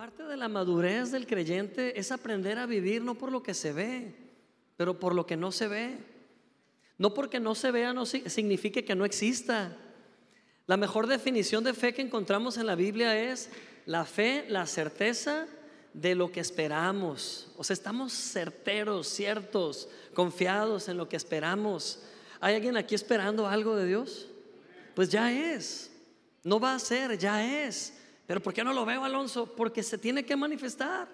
parte de la madurez del creyente es aprender a vivir no por lo que se ve, pero por lo que no se ve. No porque no se vea no signifique que no exista. La mejor definición de fe que encontramos en la Biblia es la fe, la certeza de lo que esperamos. O sea, estamos certeros, ciertos, confiados en lo que esperamos. ¿Hay alguien aquí esperando algo de Dios? Pues ya es. No va a ser, ya es. Pero ¿por qué no lo veo, Alonso? Porque se tiene que manifestar.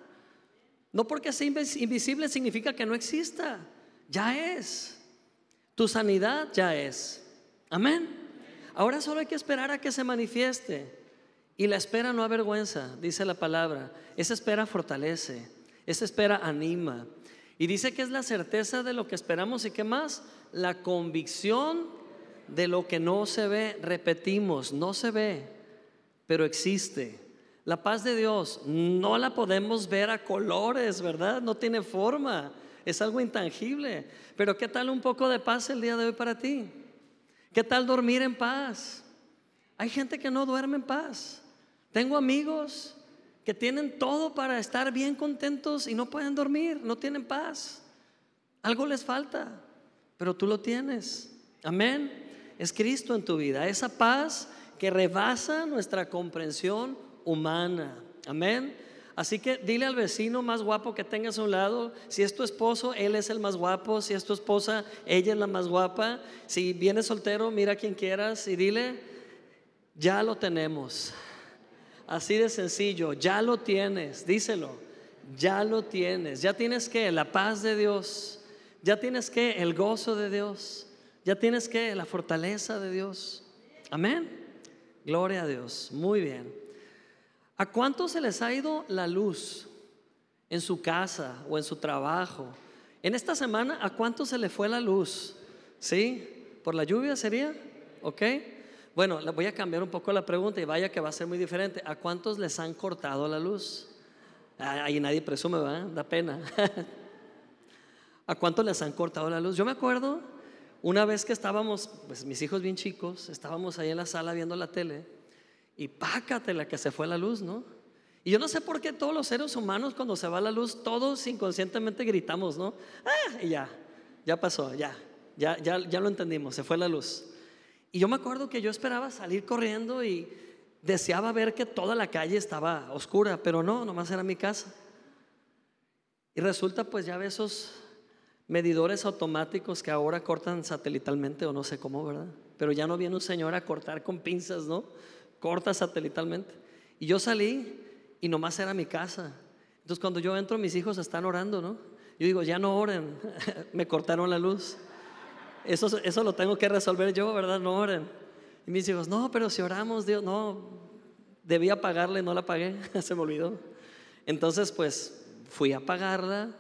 No porque sea invisible significa que no exista. Ya es. Tu sanidad ya es. Amén. Ahora solo hay que esperar a que se manifieste. Y la espera no avergüenza, dice la palabra. Esa espera fortalece. Esa espera anima. Y dice que es la certeza de lo que esperamos y qué más? La convicción de lo que no se ve. Repetimos, no se ve, pero existe. La paz de Dios no la podemos ver a colores, ¿verdad? No tiene forma, es algo intangible. Pero ¿qué tal un poco de paz el día de hoy para ti? ¿Qué tal dormir en paz? Hay gente que no duerme en paz. Tengo amigos que tienen todo para estar bien contentos y no pueden dormir, no tienen paz. Algo les falta, pero tú lo tienes. Amén. Es Cristo en tu vida, esa paz que rebasa nuestra comprensión humana. Amén. Así que dile al vecino más guapo que tengas a un lado, si es tu esposo, él es el más guapo, si es tu esposa, ella es la más guapa, si vienes soltero, mira quien quieras y dile, ya lo tenemos. Así de sencillo, ya lo tienes, díselo, ya lo tienes, ya tienes que la paz de Dios, ya tienes que el gozo de Dios, ya tienes que la fortaleza de Dios. Amén. Gloria a Dios. Muy bien. ¿A cuántos se les ha ido la luz en su casa o en su trabajo? En esta semana, ¿a cuántos se le fue la luz? ¿Sí? ¿Por la lluvia sería? ¿Ok? Bueno, voy a cambiar un poco la pregunta y vaya que va a ser muy diferente. ¿A cuántos les han cortado la luz? Ahí nadie presume, ¿verdad? Da pena. ¿A cuántos les han cortado la luz? Yo me acuerdo una vez que estábamos, pues mis hijos bien chicos, estábamos ahí en la sala viendo la tele y pácate la que se fue la luz, ¿no? Y yo no sé por qué todos los seres humanos cuando se va la luz, todos inconscientemente gritamos, ¿no? Ah, y ya, ya pasó, ya, ya, ya, ya lo entendimos, se fue la luz. Y yo me acuerdo que yo esperaba salir corriendo y deseaba ver que toda la calle estaba oscura, pero no, nomás era mi casa. Y resulta pues ya ve esos medidores automáticos que ahora cortan satelitalmente o no sé cómo, ¿verdad? Pero ya no viene un señor a cortar con pinzas, ¿no? Corta satelitalmente. Y yo salí y nomás era mi casa. Entonces cuando yo entro mis hijos están orando, ¿no? Yo digo, ya no oren, me cortaron la luz. Eso, eso lo tengo que resolver yo, ¿verdad? No oren. Y mis hijos, no, pero si oramos, Dios, no, debía pagarle, no la pagué, se me olvidó. Entonces, pues fui a pagarla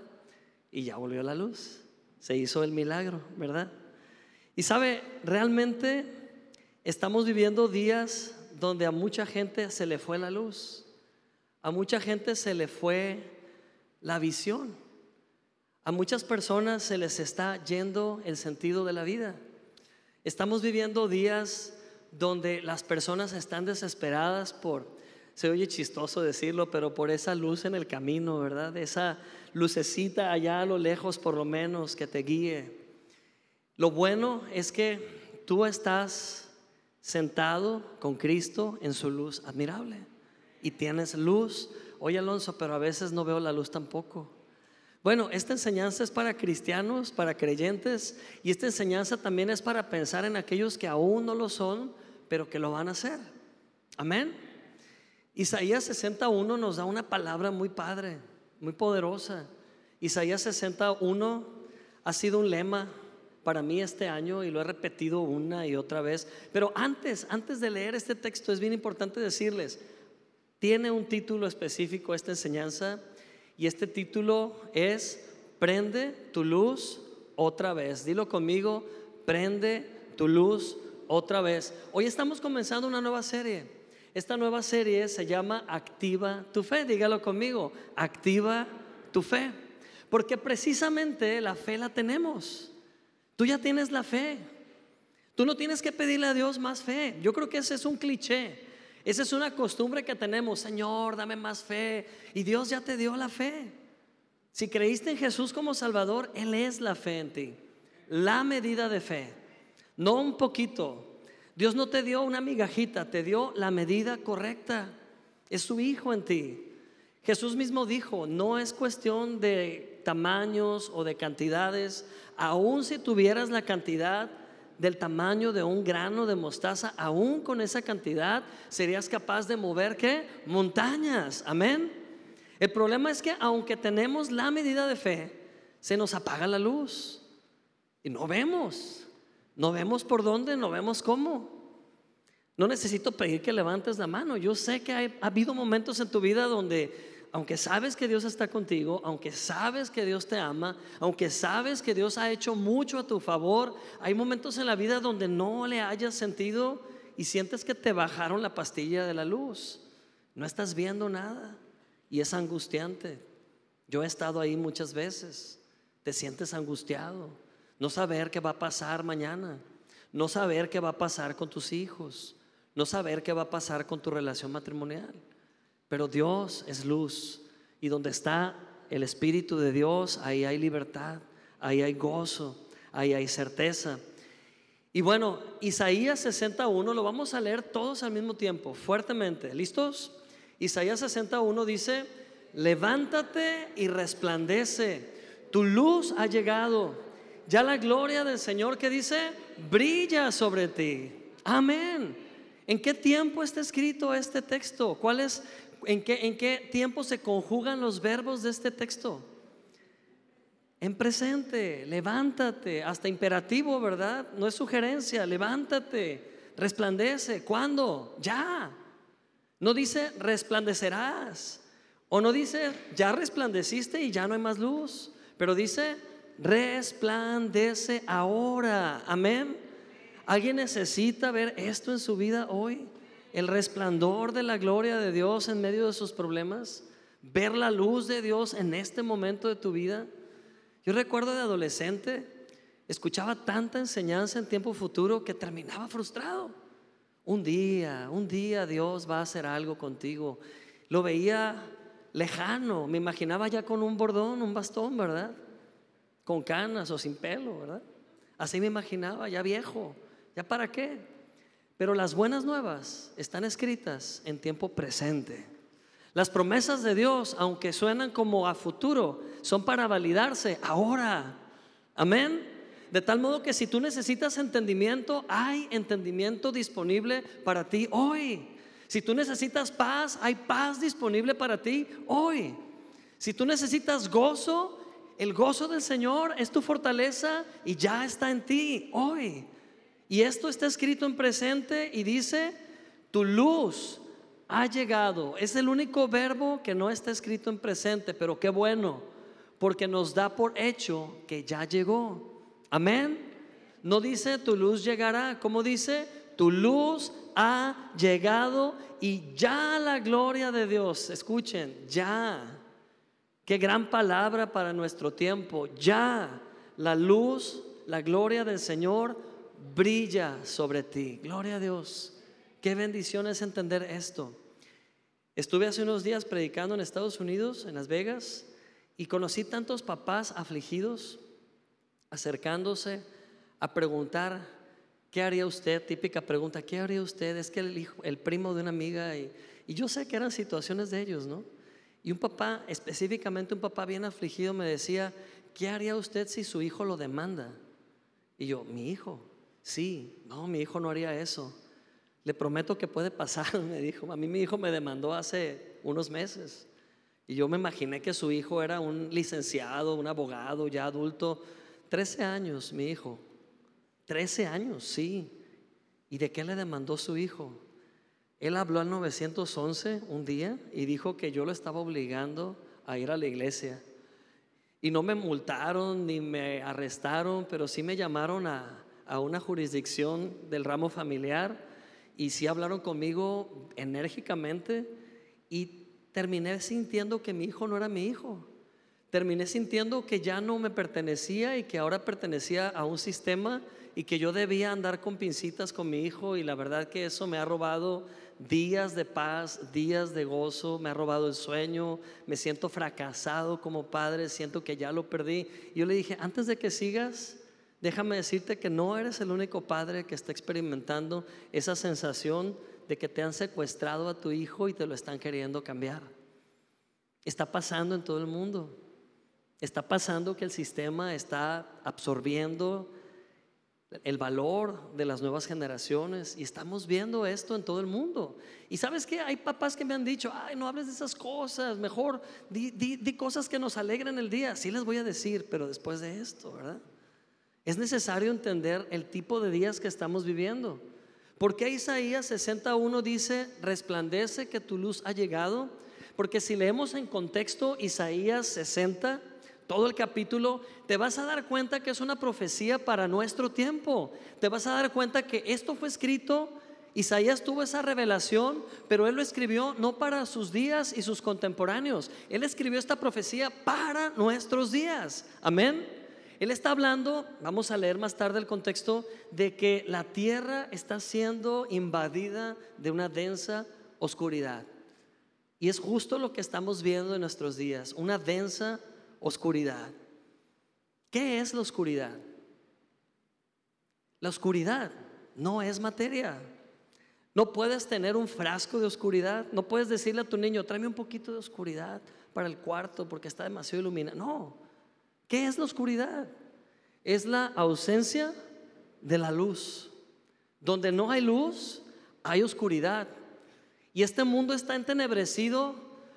y ya volvió la luz. Se hizo el milagro, ¿verdad? Y sabe, realmente estamos viviendo días donde a mucha gente se le fue la luz, a mucha gente se le fue la visión, a muchas personas se les está yendo el sentido de la vida. Estamos viviendo días donde las personas están desesperadas por, se oye chistoso decirlo, pero por esa luz en el camino, ¿verdad? Esa lucecita allá a lo lejos por lo menos que te guíe. Lo bueno es que tú estás sentado con Cristo en su luz admirable y tienes luz. Oye Alonso, pero a veces no veo la luz tampoco. Bueno, esta enseñanza es para cristianos, para creyentes, y esta enseñanza también es para pensar en aquellos que aún no lo son, pero que lo van a hacer. Amén. Isaías 61 nos da una palabra muy padre muy poderosa. Isaías 61 ha sido un lema para mí este año y lo he repetido una y otra vez. Pero antes, antes de leer este texto es bien importante decirles, tiene un título específico esta enseñanza y este título es Prende tu luz otra vez. Dilo conmigo, prende tu luz otra vez. Hoy estamos comenzando una nueva serie. Esta nueva serie se llama Activa tu fe. Dígalo conmigo, activa tu fe. Porque precisamente la fe la tenemos. Tú ya tienes la fe. Tú no tienes que pedirle a Dios más fe. Yo creo que ese es un cliché. Esa es una costumbre que tenemos, Señor, dame más fe. Y Dios ya te dio la fe. Si creíste en Jesús como Salvador, Él es la fe en ti. La medida de fe. No un poquito. Dios no te dio una migajita, te dio la medida correcta. Es su Hijo en ti. Jesús mismo dijo, no es cuestión de tamaños o de cantidades, aun si tuvieras la cantidad del tamaño de un grano de mostaza, aún con esa cantidad serías capaz de mover qué? Montañas. Amén. El problema es que aunque tenemos la medida de fe, se nos apaga la luz y no vemos. No vemos por dónde, no vemos cómo. No necesito pedir que levantes la mano. Yo sé que ha habido momentos en tu vida donde aunque sabes que Dios está contigo, aunque sabes que Dios te ama, aunque sabes que Dios ha hecho mucho a tu favor, hay momentos en la vida donde no le hayas sentido y sientes que te bajaron la pastilla de la luz. No estás viendo nada y es angustiante. Yo he estado ahí muchas veces. Te sientes angustiado. No saber qué va a pasar mañana. No saber qué va a pasar con tus hijos. No saber qué va a pasar con tu relación matrimonial. Pero Dios es luz y donde está el Espíritu de Dios, ahí hay libertad, ahí hay gozo, ahí hay certeza. Y bueno, Isaías 61 lo vamos a leer todos al mismo tiempo, fuertemente. ¿Listos? Isaías 61 dice, levántate y resplandece, tu luz ha llegado, ya la gloria del Señor que dice, brilla sobre ti. Amén. ¿En qué tiempo está escrito este texto? ¿Cuál es ¿En qué, tiempo se conjugan los verbos de este texto? En presente, levántate, hasta imperativo, ¿verdad? No es sugerencia, levántate, resplandece. ¿Cuándo? Ya. No dice resplandecerás. O no dice ya resplandeciste y ya no hay más luz. Pero dice resplandece ahora. Amén. ¿Alguien necesita ver esto en su vida hoy? el resplandor de la gloria de Dios en medio de sus problemas, ver la luz de Dios en este momento de tu vida. Yo recuerdo de adolescente, escuchaba tanta enseñanza en tiempo futuro que terminaba frustrado. Un día, un día Dios va a hacer algo contigo. Lo veía lejano, me imaginaba ya con un bordón, un bastón, ¿verdad? Con canas o sin pelo, ¿verdad? Así me imaginaba, ya viejo. ¿Ya para qué? Pero las buenas nuevas están escritas en tiempo presente. Las promesas de Dios, aunque suenan como a futuro, son para validarse ahora. Amén. De tal modo que si tú necesitas entendimiento, hay entendimiento disponible para ti hoy. Si tú necesitas paz, hay paz disponible para ti hoy. Si tú necesitas gozo, el gozo del Señor es tu fortaleza y ya está en ti hoy. Y esto está escrito en presente y dice, tu luz ha llegado. Es el único verbo que no está escrito en presente, pero qué bueno, porque nos da por hecho que ya llegó. Amén. No dice tu luz llegará, como dice, tu luz ha llegado y ya la gloria de Dios, escuchen, ya. Qué gran palabra para nuestro tiempo. Ya la luz, la gloria del Señor brilla sobre ti. Gloria a Dios. Qué bendición es entender esto. Estuve hace unos días predicando en Estados Unidos, en Las Vegas, y conocí tantos papás afligidos acercándose a preguntar, ¿qué haría usted? Típica pregunta, ¿qué haría usted? Es que el, hijo, el primo de una amiga, y, y yo sé que eran situaciones de ellos, ¿no? Y un papá, específicamente un papá bien afligido, me decía, ¿qué haría usted si su hijo lo demanda? Y yo, mi hijo, Sí, no, mi hijo no haría eso. Le prometo que puede pasar, me dijo. A mí mi hijo me demandó hace unos meses. Y yo me imaginé que su hijo era un licenciado, un abogado ya adulto. Trece años, mi hijo. Trece años, sí. ¿Y de qué le demandó su hijo? Él habló al 911 un día y dijo que yo lo estaba obligando a ir a la iglesia. Y no me multaron ni me arrestaron, pero sí me llamaron a, a una jurisdicción del ramo familiar y sí hablaron conmigo enérgicamente y terminé sintiendo que mi hijo no era mi hijo. Terminé sintiendo que ya no me pertenecía y que ahora pertenecía a un sistema y que yo debía andar con pincitas con mi hijo y la verdad que eso me ha robado días de paz, días de gozo, me ha robado el sueño, me siento fracasado como padre, siento que ya lo perdí. Y yo le dije, antes de que sigas, déjame decirte que no eres el único padre que está experimentando esa sensación de que te han secuestrado a tu hijo y te lo están queriendo cambiar. Está pasando en todo el mundo. Está pasando que el sistema está absorbiendo el valor de las nuevas generaciones y estamos viendo esto en todo el mundo. Y sabes que hay papás que me han dicho, ay, no hables de esas cosas, mejor di, cosas que nos alegren el día. Sí les voy a decir, pero después de esto, ¿verdad? Es necesario entender el tipo de días que estamos viviendo. Porque Isaías 61 dice, resplandece que tu luz ha llegado? Porque si leemos en contexto Isaías 60, todo el capítulo, te vas a dar cuenta que es una profecía para nuestro tiempo. Te vas a dar cuenta que esto fue escrito, Isaías tuvo esa revelación, pero él lo escribió no para sus días y sus contemporáneos. Él escribió esta profecía para nuestros días. Amén. Él está hablando, vamos a leer más tarde el contexto, de que la tierra está siendo invadida de una densa oscuridad. Y es justo lo que estamos viendo en nuestros días, una densa oscuridad. ¿Qué es la oscuridad? La oscuridad no es materia. No puedes tener un frasco de oscuridad. No puedes decirle a tu niño, tráeme un poquito de oscuridad para el cuarto porque está demasiado iluminado. No. ¿Qué es la oscuridad? Es la ausencia de la luz. Donde no hay luz, hay oscuridad. Y este mundo está entenebrecido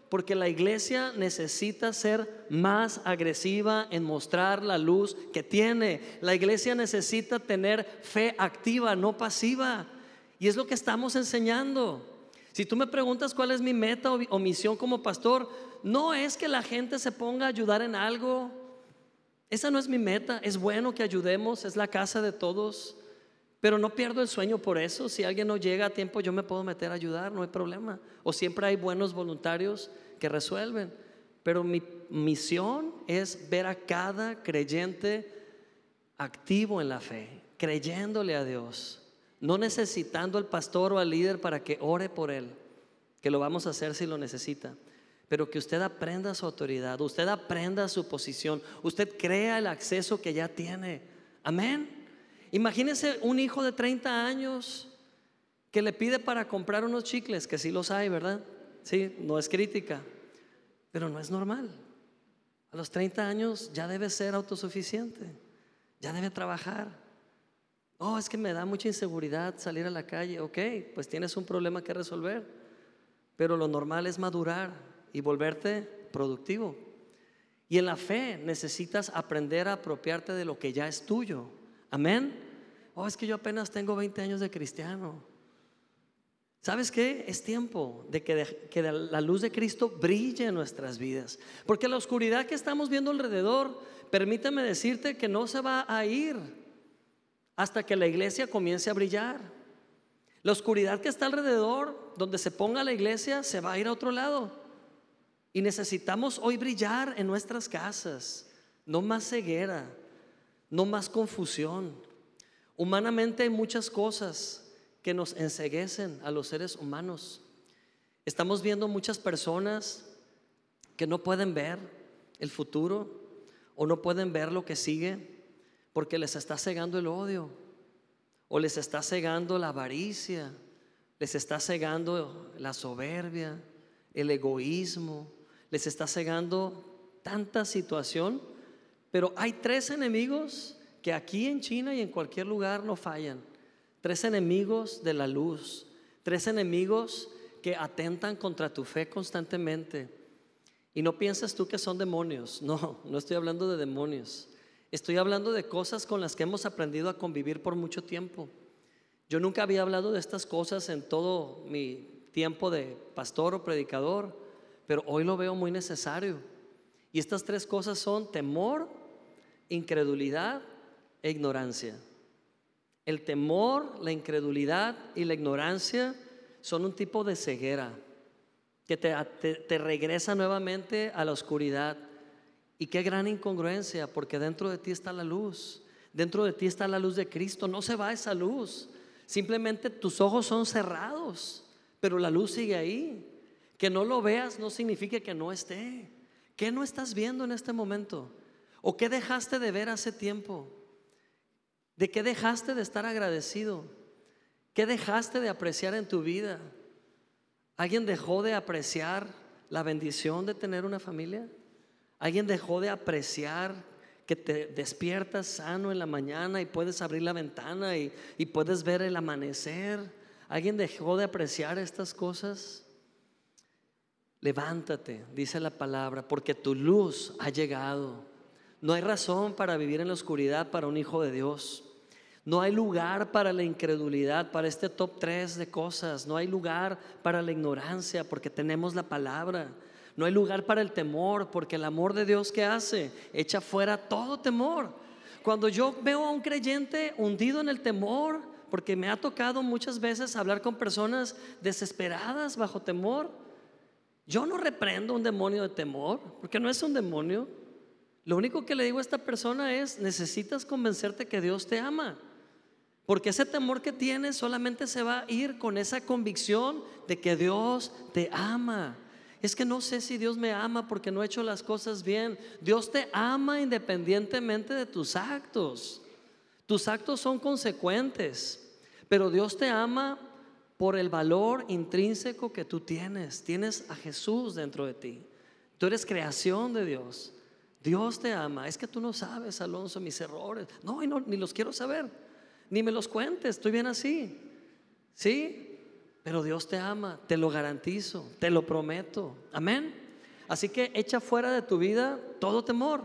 porque la iglesia necesita ser más agresiva en mostrar la luz que tiene. La iglesia necesita tener fe activa, no pasiva. Y es lo que estamos enseñando. Si tú me preguntas cuál es mi meta o, misión como pastor, no es que la gente se ponga a ayudar en algo. Esa no es mi meta. Es bueno que ayudemos, es la casa de todos. Pero no pierdo el sueño por eso. Si alguien no llega a tiempo, yo me puedo meter a ayudar, no hay problema. O siempre hay buenos voluntarios que resuelven. Pero mi misión es ver a cada creyente activo en la fe, creyéndole a Dios, no necesitando al pastor o al líder para que ore por él, que lo vamos a hacer si lo necesita. Pero que usted aprenda su autoridad, usted aprenda su posición, usted crea el acceso que ya tiene. Amén. Imagínese un hijo de 30 años que le pide para comprar unos chicles, que sí los hay, ¿verdad? Sí, no es crítica, pero no es normal. A los 30 años ya debe ser autosuficiente, ya debe trabajar. Oh, es que me da mucha inseguridad salir a la calle. Ok, pues tienes un problema que resolver, pero lo normal es madurar y volverte productivo. Y en la fe necesitas aprender a apropiarte de lo que ya es tuyo. Amén. Oh, es que yo apenas tengo 20 años de cristiano. ¿Sabes qué? Es tiempo de que, que, la luz de Cristo brille en nuestras vidas. Porque la oscuridad que estamos viendo alrededor, permíteme decirte que no se va a ir hasta que la iglesia comience a brillar. La oscuridad que está alrededor, donde se ponga la iglesia, se va a ir a otro lado. Y necesitamos hoy brillar en nuestras casas, no más ceguera, no más confusión. Humanamente hay muchas cosas que nos enseguecen a los seres humanos. Estamos viendo muchas personas que no pueden ver el futuro o no pueden ver lo que sigue porque les está cegando el odio o les está cegando la avaricia, les está cegando la soberbia, el egoísmo, les está cegando tanta situación, pero hay tres enemigos que aquí en China y en cualquier lugar no fallan tres enemigos de la luz, tres enemigos que atentan contra tu fe constantemente. Y no piensas tú que son demonios, no, no estoy hablando de demonios, estoy hablando de cosas con las que hemos aprendido a convivir por mucho tiempo. Yo nunca había hablado de estas cosas en todo mi tiempo de pastor o predicador, pero hoy lo veo muy necesario. Y estas tres cosas son temor, incredulidad e ignorancia. El temor, la incredulidad y la ignorancia son un tipo de ceguera que te, regresa nuevamente a la oscuridad. Y qué gran incongruencia, porque dentro de ti está la luz. Dentro de ti está la luz de Cristo. No se va esa luz. Simplemente tus ojos son cerrados, pero la luz sigue ahí. Que no lo veas no significa que no esté. ¿Qué no estás viendo en este momento? ¿O qué dejaste de ver hace tiempo? ¿De qué dejaste de estar agradecido? ¿Qué dejaste de apreciar en tu vida? ¿Alguien dejó de apreciar la bendición de tener una familia? ¿Alguien dejó de apreciar que te despiertas sano en la mañana y puedes abrir la ventana y, y puedes ver el amanecer? ¿Alguien dejó de apreciar estas cosas? Levántate, dice la palabra, porque tu luz ha llegado. No hay razón para vivir en la oscuridad para un hijo de Dios. No hay lugar para la incredulidad, para este top 3 de cosas. No hay lugar para la ignorancia porque tenemos la palabra. No hay lugar para el temor porque el amor de Dios que hace echa fuera todo temor. Cuando yo veo a un creyente hundido en el temor, porque me ha tocado muchas veces hablar con personas desesperadas bajo temor, yo no reprendo un demonio de temor, porque no es un demonio. Lo único que le digo a esta persona es, necesitas convencerte que Dios te ama. Porque ese temor que tienes solamente se va a ir con esa convicción de que Dios te ama. Es que no sé si Dios me ama porque no he hecho las cosas bien. Dios te ama independientemente de tus actos. Tus actos son consecuentes, pero Dios te ama por el valor intrínseco que tú tienes. Tienes a Jesús dentro de ti. Tú eres creación de Dios. Dios te ama. Es que tú no sabes, Alonso, mis errores. No, no ni los quiero saber ni me los cuentes, estoy bien así. ¿Sí? Pero Dios te ama, te lo garantizo, te lo prometo. Amén. Así que echa fuera de tu vida todo temor.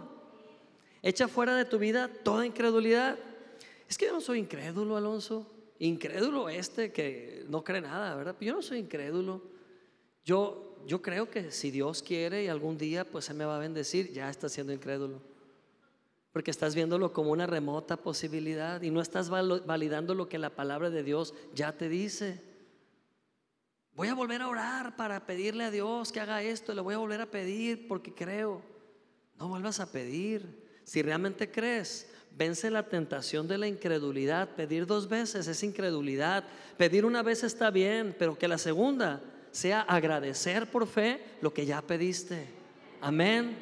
Echa fuera de tu vida toda incredulidad. Es que yo no soy incrédulo, Alonso. Incrédulo este que no cree nada, ¿verdad? Yo no soy incrédulo. Yo, yo creo que si Dios quiere y algún día pues se me va a bendecir, ya está siendo incrédulo porque estás viéndolo como una remota posibilidad y no estás validando lo que la palabra de Dios ya te dice. Voy a volver a orar para pedirle a Dios que haga esto, le voy a volver a pedir porque creo. No vuelvas a pedir. Si realmente crees, vence la tentación de la incredulidad. Pedir dos veces es incredulidad. Pedir una vez está bien, pero que la segunda sea agradecer por fe lo que ya pediste. Amén.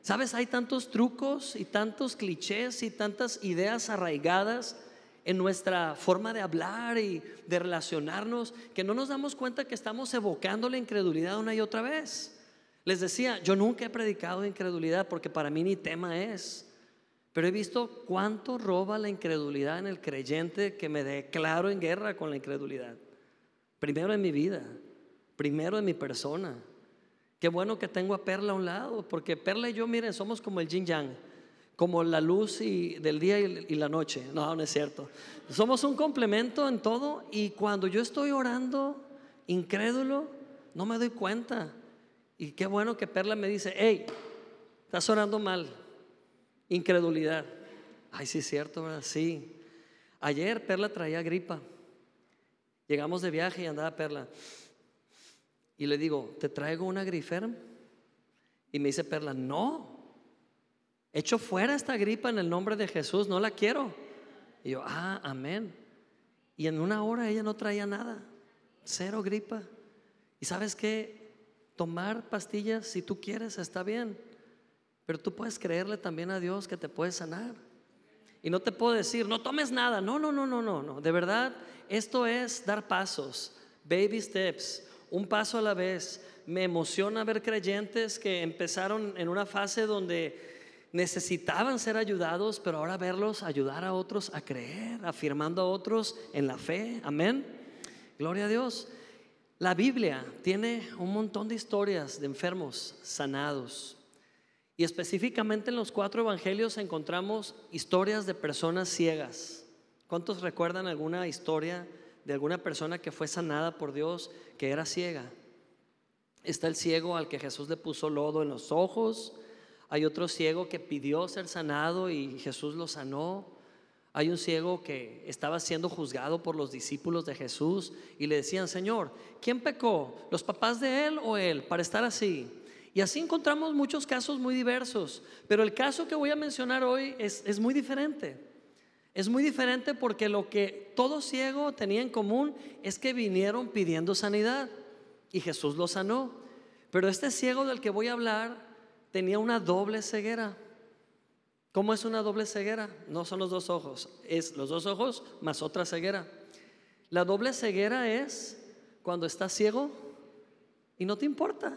Sabes, hay tantos trucos y tantos clichés y tantas ideas arraigadas en nuestra forma de hablar y de relacionarnos que no nos damos cuenta que estamos evocando la incredulidad una y otra vez. Les decía, yo nunca he predicado incredulidad porque para mí ni tema es, pero he visto cuánto roba la incredulidad en el creyente que me declaro en guerra con la incredulidad. Primero en mi vida, primero en mi persona. Qué bueno que tengo a Perla a un lado, porque Perla y yo, miren, somos como el yin yang, como la luz y, del día y, la noche. No, no es cierto. Somos un complemento en todo y cuando yo estoy orando incrédulo, no me doy cuenta. Y qué bueno que Perla me dice, hey, estás orando mal. Incredulidad. Ay, sí es cierto, ¿verdad? Sí. Ayer Perla traía gripa. Llegamos de viaje y andaba Perla y le digo, ¿te traigo una griferm? Y me dice Perla, no, echo fuera esta gripa en el nombre de Jesús, no la quiero. Y yo, ah, amén. Y en una hora ella no traía nada, cero gripa. Y sabes qué, tomar pastillas si tú quieres está bien, pero tú puedes creerle también a Dios que te puede sanar. Y no te puedo decir, no tomes nada. No, no, no, no, no, no. De verdad, esto es dar pasos, baby steps un paso a la vez. Me emociona ver creyentes que empezaron en una fase donde necesitaban ser ayudados, pero ahora verlos ayudar a otros a creer, afirmando a otros en la fe. Amén. Gloria a Dios. La Biblia tiene un montón de historias de enfermos sanados. Y específicamente en los cuatro evangelios encontramos historias de personas ciegas. ¿Cuántos recuerdan alguna historia de alguna persona que fue sanada por Dios que era ciega. Está el ciego al que Jesús le puso lodo en los ojos. Hay otro ciego que pidió ser sanado y Jesús lo sanó. Hay un ciego que estaba siendo juzgado por los discípulos de Jesús y le decían, Señor, ¿quién pecó? ¿Los papás de él o él para estar así? Y así encontramos muchos casos muy diversos, pero el caso que voy a mencionar hoy es, es muy diferente. Es muy diferente porque lo que todo ciego tenía en común es que vinieron pidiendo sanidad y Jesús lo sanó. Pero este ciego del que voy a hablar tenía una doble ceguera. ¿Cómo es una doble ceguera? No son los dos ojos, es los dos ojos más otra ceguera. La doble ceguera es cuando estás ciego y no te importa,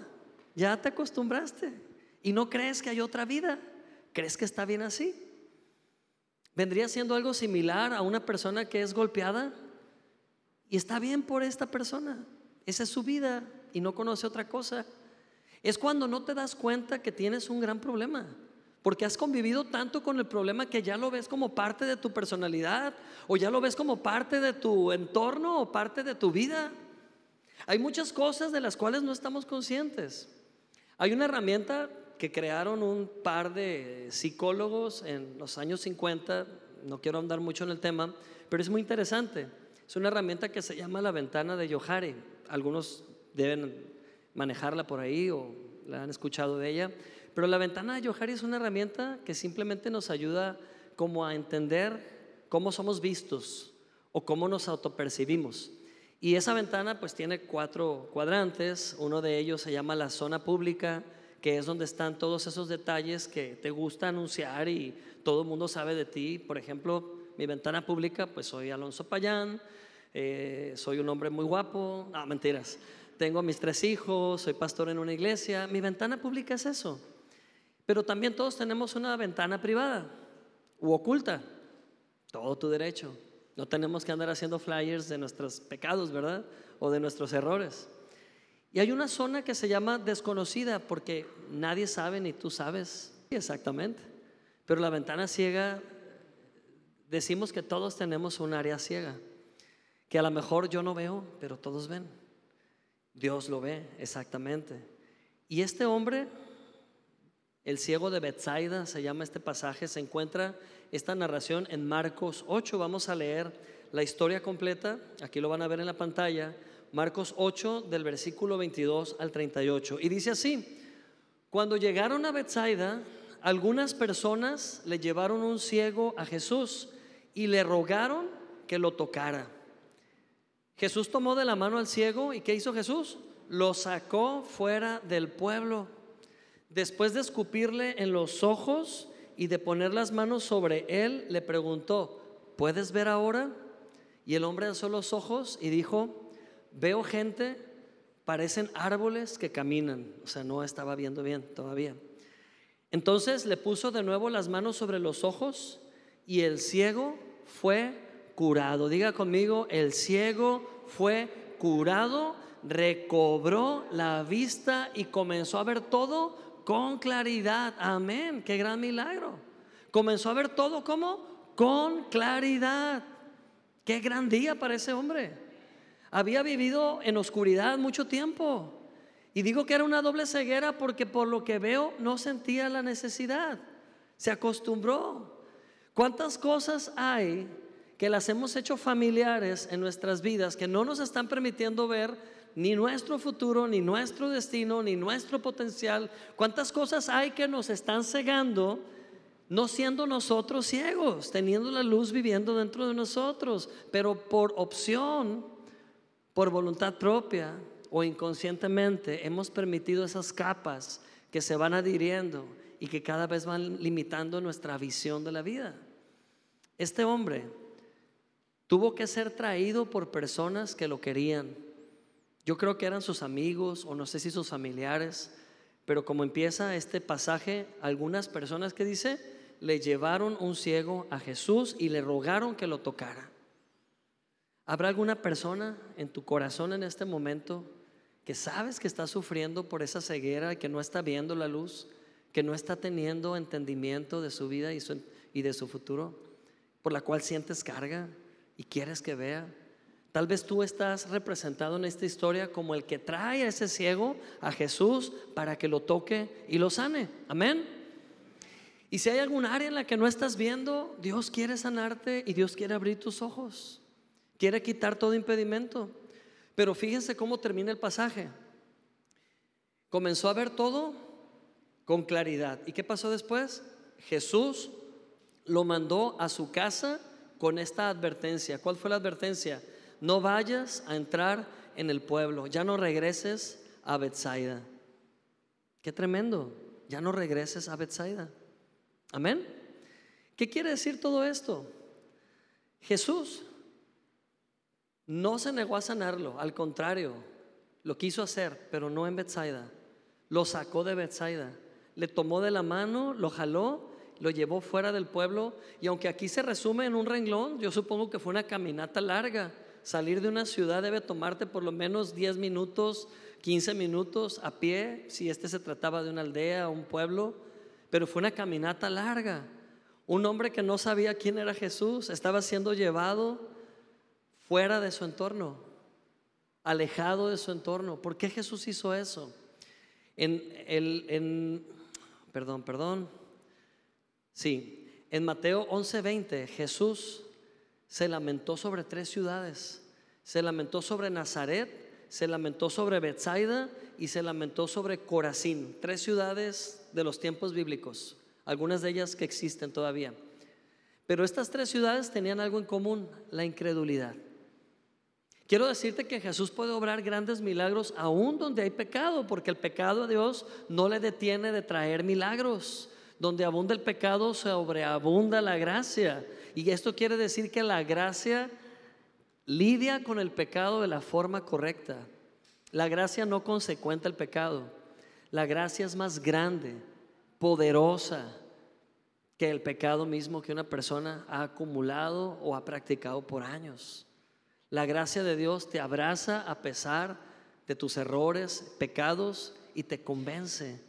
ya te acostumbraste y no crees que hay otra vida, crees que está bien así. Vendría siendo algo similar a una persona que es golpeada y está bien por esta persona, esa es su vida y no conoce otra cosa. Es cuando no te das cuenta que tienes un gran problema. Porque has convivido tanto con el problema que ya lo ves como parte de tu personalidad o ya lo ves como parte de tu entorno o parte de tu vida. Hay muchas cosas de las cuales no estamos conscientes. Hay una herramienta que crearon un par de psicólogos en los años 50, no quiero andar mucho en el tema, pero es muy interesante. Es una herramienta que se llama la ventana de Yohari. Algunos deben manejarla por ahí o la han escuchado de ella. Pero la ventana de Yohari es una herramienta que simplemente nos ayuda como a entender cómo somos vistos o cómo nos autopercibimos. Y esa ventana pues tiene cuatro cuadrantes, uno de ellos se llama la zona pública, que es donde están todos esos detalles que te gusta anunciar y todo el mundo sabe de ti. Por ejemplo, mi ventana pública, pues soy Alonso Payán, eh, soy un hombre muy guapo, no, mentiras, tengo mis tres hijos, soy pastor en una iglesia, mi ventana pública es eso. Pero también todos tenemos una ventana privada u oculta. Todo tu derecho. No tenemos que andar haciendo flyers de nuestros pecados, ¿verdad? O de nuestros errores. Y hay una zona que se llama desconocida porque nadie sabe ni tú sabes exactamente. Pero la ventana ciega, decimos que todos tenemos un área ciega, que a lo mejor yo no veo, pero todos ven. Dios lo ve exactamente. Y este hombre el ciego de Bethsaida se llama este pasaje, se encuentra esta narración en Marcos 8. Vamos a leer la historia completa, aquí lo van a ver en la pantalla, Marcos 8 del versículo 22 al 38. Y dice así, cuando llegaron a Bethsaida, algunas personas le llevaron un ciego a Jesús y le rogaron que lo tocara. Jesús tomó de la mano al ciego y ¿qué hizo Jesús? Lo sacó fuera del pueblo Después de escupirle en los ojos y de poner las manos sobre él, le preguntó, ¿puedes ver ahora? Y el hombre alzó los ojos y dijo, veo gente, parecen árboles que caminan. O sea, no estaba viendo bien todavía. Entonces le puso de nuevo las manos sobre los ojos y el ciego fue curado. Diga conmigo, el ciego fue curado, recobró la vista y comenzó a ver todo con claridad. Amén. Qué gran milagro. Comenzó a ver todo como con claridad. Qué gran día para ese hombre. Había vivido en oscuridad mucho tiempo. Y digo que era una doble ceguera porque por lo que veo no sentía la necesidad. Se acostumbró. ¿Cuántas cosas hay que las hemos hecho familiares en nuestras vidas que no nos están permitiendo ver ni nuestro futuro, ni nuestro destino, ni nuestro potencial. ¿Cuántas cosas hay que nos están cegando? No siendo nosotros ciegos, teniendo la luz viviendo dentro de nosotros, pero por opción, por voluntad propia o inconscientemente hemos permitido esas capas que se van adhiriendo y que cada vez van limitando nuestra visión de la vida. Este hombre tuvo que ser traído por personas que lo querían yo creo que eran sus amigos o no sé si sus familiares, pero como empieza este pasaje, algunas personas que dice, le llevaron un ciego a Jesús y le rogaron que lo tocara. ¿Habrá alguna persona en tu corazón en este momento que sabes que está sufriendo por esa ceguera, que no está viendo la luz, que no está teniendo entendimiento de su vida y, de su futuro, por la cual sientes carga y quieres que vea? Tal vez tú estás representado en esta historia como el que trae a ese ciego a Jesús para que lo toque y lo sane. Amén. Y si hay algún área en la que no estás viendo, Dios quiere sanarte y Dios quiere abrir tus ojos. Quiere quitar todo impedimento. Pero fíjense cómo termina el pasaje. Comenzó a ver todo con claridad. ¿Y qué pasó después? Jesús lo mandó a su casa con esta advertencia. ¿Cuál fue la advertencia? No vayas a entrar en el pueblo, ya no regreses a Bethsaida. Qué tremendo, ya no regreses a Bethsaida. Amén. ¿Qué quiere decir todo esto? Jesús no se negó a sanarlo, al contrario, lo quiso hacer, pero no en Bethsaida. Lo sacó de Bethsaida, le tomó de la mano, lo jaló, lo llevó fuera del pueblo y aunque aquí se resume en un renglón, yo supongo que fue una caminata larga. Salir de una ciudad debe tomarte por lo menos 10 minutos, 15 minutos a pie, si este se trataba de una aldea o un pueblo, pero fue una caminata larga. Un hombre que no sabía quién era Jesús estaba siendo llevado fuera de su entorno, alejado de su entorno. ¿Por qué Jesús hizo eso? En, el, en perdón, perdón. Sí, en Mateo 11:20 Jesús se lamentó sobre tres ciudades. Se lamentó sobre Nazaret, se lamentó sobre Bethsaida y se lamentó sobre Corazín, tres ciudades de los tiempos bíblicos, algunas de ellas que existen todavía. Pero estas tres ciudades tenían algo en común, la incredulidad. Quiero decirte que Jesús puede obrar grandes milagros aún donde hay pecado, porque el pecado a Dios no le detiene de traer milagros. Donde abunda el pecado, sobreabunda la gracia. Y esto quiere decir que la gracia lidia con el pecado de la forma correcta. La gracia no consecuenta el pecado. La gracia es más grande, poderosa que el pecado mismo que una persona ha acumulado o ha practicado por años. La gracia de Dios te abraza a pesar de tus errores, pecados y te convence.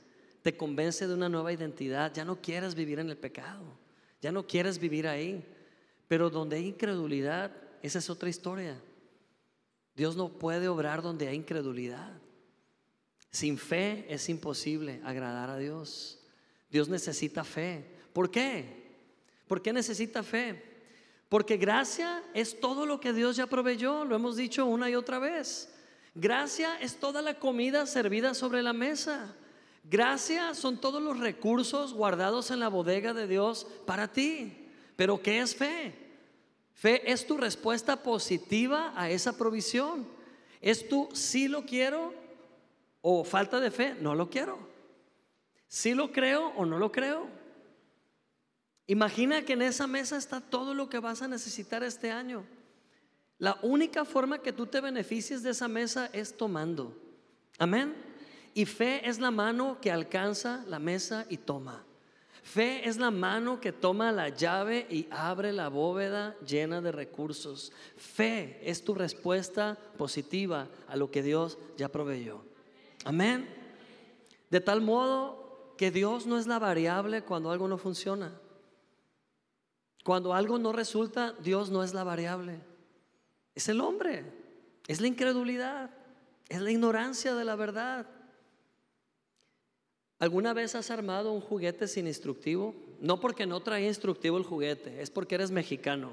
Te convence de una nueva identidad. Ya no quieres vivir en el pecado. Ya no quieres vivir ahí. Pero donde hay incredulidad, esa es otra historia. Dios no puede obrar donde hay incredulidad. Sin fe es imposible agradar a Dios. Dios necesita fe. ¿Por qué? ¿Por qué necesita fe? Porque gracia es todo lo que Dios ya proveyó, lo hemos dicho una y otra vez. Gracia es toda la comida servida sobre la mesa. Gracia son todos los recursos guardados en la bodega de Dios para ti. Pero ¿qué es fe? Fe es tu respuesta positiva a esa provisión. Es tu sí lo quiero o falta de fe, no lo quiero. Sí lo creo o no lo creo. Imagina que en esa mesa está todo lo que vas a necesitar este año. La única forma que tú te beneficies de esa mesa es tomando. Amén. Y fe es la mano que alcanza la mesa y toma. Fe es la mano que toma la llave y abre la bóveda llena de recursos. Fe es tu respuesta positiva a lo que Dios ya proveyó. Amén. De tal modo que Dios no es la variable cuando algo no funciona. Cuando algo no resulta, Dios no es la variable. Es el hombre, es la incredulidad, es la ignorancia de la verdad. ¿Alguna vez has armado un juguete sin instructivo? No porque no traía instructivo el juguete, es porque eres mexicano.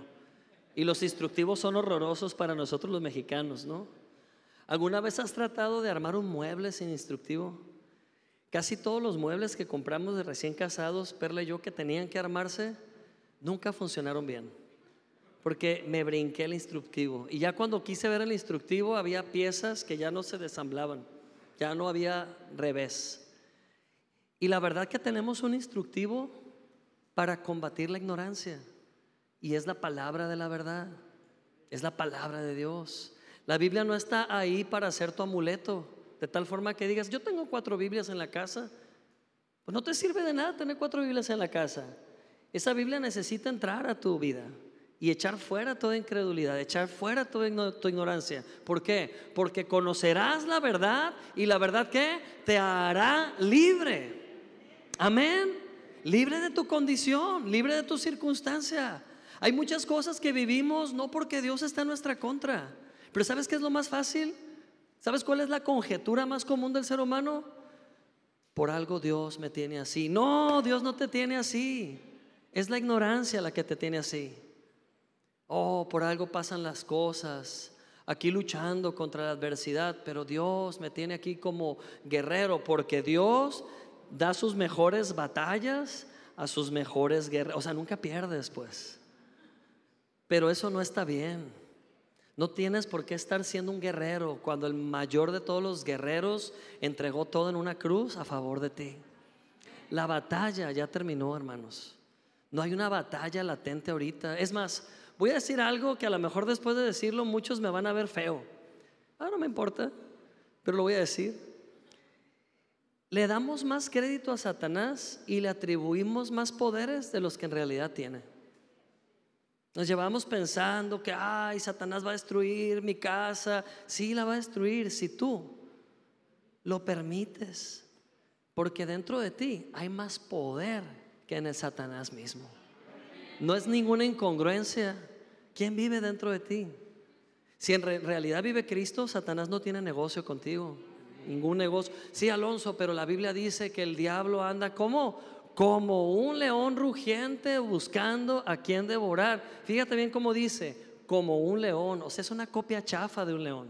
Y los instructivos son horrorosos para nosotros los mexicanos, ¿no? ¿Alguna vez has tratado de armar un mueble sin instructivo? Casi todos los muebles que compramos de recién casados, Perla y yo, que tenían que armarse, nunca funcionaron bien. Porque me brinqué el instructivo. Y ya cuando quise ver el instructivo, había piezas que ya no se desamblaban. Ya no había revés. Y la verdad que tenemos un instructivo para combatir la ignorancia. Y es la palabra de la verdad. Es la palabra de Dios. La Biblia no está ahí para ser tu amuleto. De tal forma que digas, yo tengo cuatro Biblias en la casa. Pues no te sirve de nada tener cuatro Biblias en la casa. Esa Biblia necesita entrar a tu vida y echar fuera toda incredulidad, echar fuera toda tu ignorancia. ¿Por qué? Porque conocerás la verdad y la verdad que te hará libre. Amén. Libre de tu condición, libre de tu circunstancia. Hay muchas cosas que vivimos no porque Dios está en nuestra contra. Pero ¿sabes qué es lo más fácil? ¿Sabes cuál es la conjetura más común del ser humano? Por algo Dios me tiene así. No, Dios no te tiene así. Es la ignorancia la que te tiene así. Oh, por algo pasan las cosas. Aquí luchando contra la adversidad, pero Dios me tiene aquí como guerrero, porque Dios da sus mejores batallas a sus mejores guerreros. O sea, nunca pierdes, pues. Pero eso no está bien. No tienes por qué estar siendo un guerrero cuando el mayor de todos los guerreros entregó todo en una cruz a favor de ti. La batalla ya terminó, hermanos. No hay una batalla latente ahorita. Es más, voy a decir algo que a lo mejor después de decirlo muchos me van a ver feo. Ah, no me importa, pero lo voy a decir. Le damos más crédito a Satanás y le atribuimos más poderes de los que en realidad tiene. Nos llevamos pensando que, ay, Satanás va a destruir mi casa. Sí, la va a destruir si tú lo permites. Porque dentro de ti hay más poder que en el Satanás mismo. No es ninguna incongruencia. ¿Quién vive dentro de ti? Si en realidad vive Cristo, Satanás no tiene negocio contigo. Ningún negocio. Sí, Alonso, pero la Biblia dice que el diablo anda como como un león rugiente buscando a quien devorar. Fíjate bien cómo dice, como un león, o sea, es una copia chafa de un león.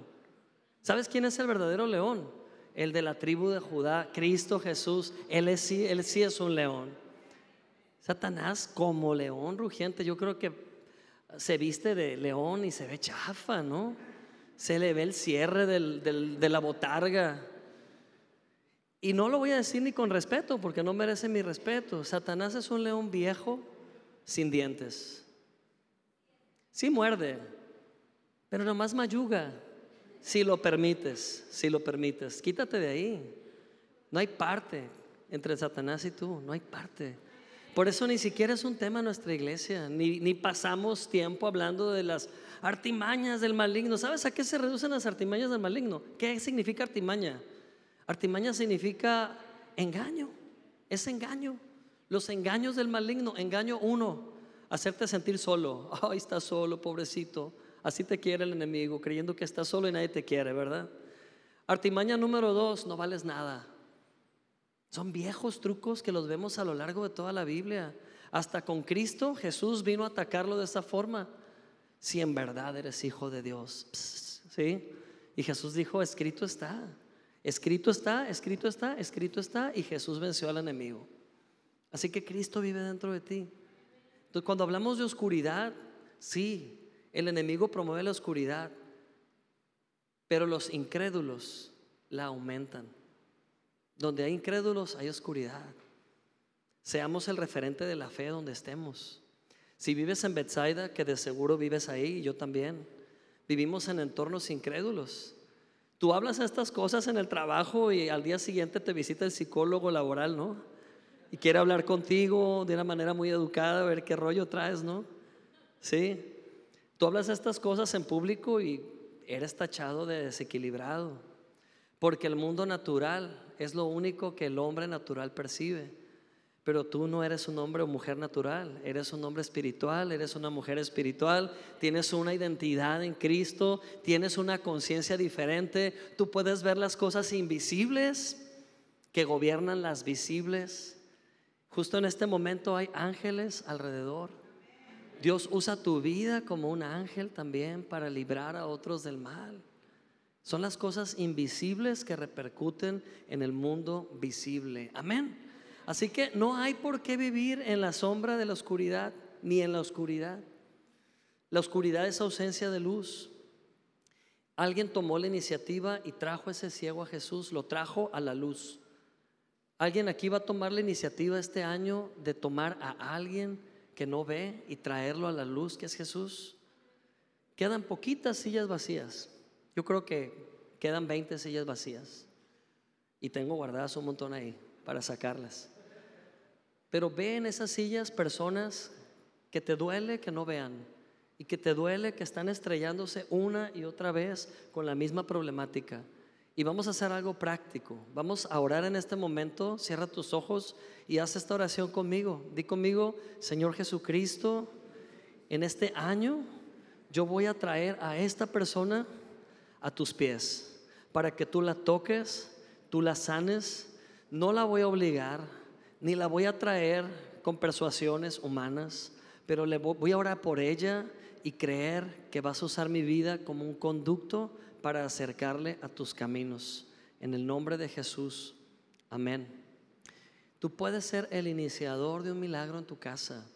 ¿Sabes quién es el verdadero león? El de la tribu de Judá, Cristo Jesús, él, es, él sí es un león. Satanás como león rugiente, yo creo que se viste de león y se ve chafa, ¿no? Se le ve el cierre de la botarga. Y no lo voy a decir ni con respeto, porque no merece mi respeto. Satanás es un león viejo sin dientes. Sí muerde, pero nomás mayuga, si lo permites, si lo permites. Quítate de ahí. No hay parte entre Satanás y tú, no hay parte. Por eso ni siquiera es un tema en nuestra iglesia, ni, ni pasamos tiempo hablando de las artimañas del maligno. ¿Sabes a qué se reducen las artimañas del maligno? ¿Qué significa artimaña? Artimaña significa engaño, es engaño. Los engaños del maligno, engaño uno, hacerte sentir solo. Ay, estás solo, pobrecito. Así te quiere el enemigo, creyendo que estás solo y nadie te quiere, ¿verdad? Artimaña número dos, no vales nada. Son viejos trucos que los vemos a lo largo de toda la Biblia. Hasta con Cristo Jesús vino a atacarlo de esa forma. Si en verdad eres hijo de Dios. ¿Sí? Y Jesús dijo, escrito está. Escrito está, escrito está, escrito está, y Jesús venció al enemigo. Así que Cristo vive dentro de ti. Cuando hablamos de oscuridad, sí, el enemigo promueve la oscuridad, pero los incrédulos la aumentan. Donde hay incrédulos hay oscuridad. Seamos el referente de la fe donde estemos. Si vives en Bethsaida, que de seguro vives ahí, yo también, vivimos en entornos incrédulos. Tú hablas estas cosas en el trabajo y al día siguiente te visita el psicólogo laboral, ¿no? Y quiere hablar contigo de una manera muy educada, a ver qué rollo traes, ¿no? Sí. Tú hablas estas cosas en público y eres tachado de desequilibrado, porque el mundo natural es lo único que el hombre natural percibe. Pero tú no eres un hombre o mujer natural, eres un hombre espiritual, eres una mujer espiritual, tienes una identidad en Cristo, tienes una conciencia diferente, tú puedes ver las cosas invisibles que gobiernan las visibles. Justo en este momento hay ángeles alrededor. Dios usa tu vida como un ángel también para librar a otros del mal. Son las cosas invisibles que repercuten en el mundo visible. Amén. Así que no hay por qué vivir en la sombra de la oscuridad, ni en la oscuridad. La oscuridad es ausencia de luz. Alguien tomó la iniciativa y trajo ese ciego a Jesús, lo trajo a la luz. Alguien aquí va a tomar la iniciativa este año de tomar a alguien que no ve y traerlo a la luz, que es Jesús. Quedan poquitas sillas vacías. Yo creo que quedan 20 sillas vacías. Y tengo guardadas un montón ahí para sacarlas. Pero ve en esas sillas personas que te duele que no vean y que te duele que están estrellándose una y otra vez con la misma problemática. Y vamos a hacer algo práctico. Vamos a orar en este momento. Cierra tus ojos y haz esta oración conmigo. Di conmigo, Señor Jesucristo, en este año yo voy a traer a esta persona a tus pies para que tú la toques, tú la sanes. No la voy a obligar, ni la voy a traer con persuasiones humanas, pero le voy a orar por ella y creer que vas a usar mi vida como un conducto para acercarle a tus caminos. En el nombre de Jesús. Amén. Tú puedes ser el iniciador de un milagro en tu casa.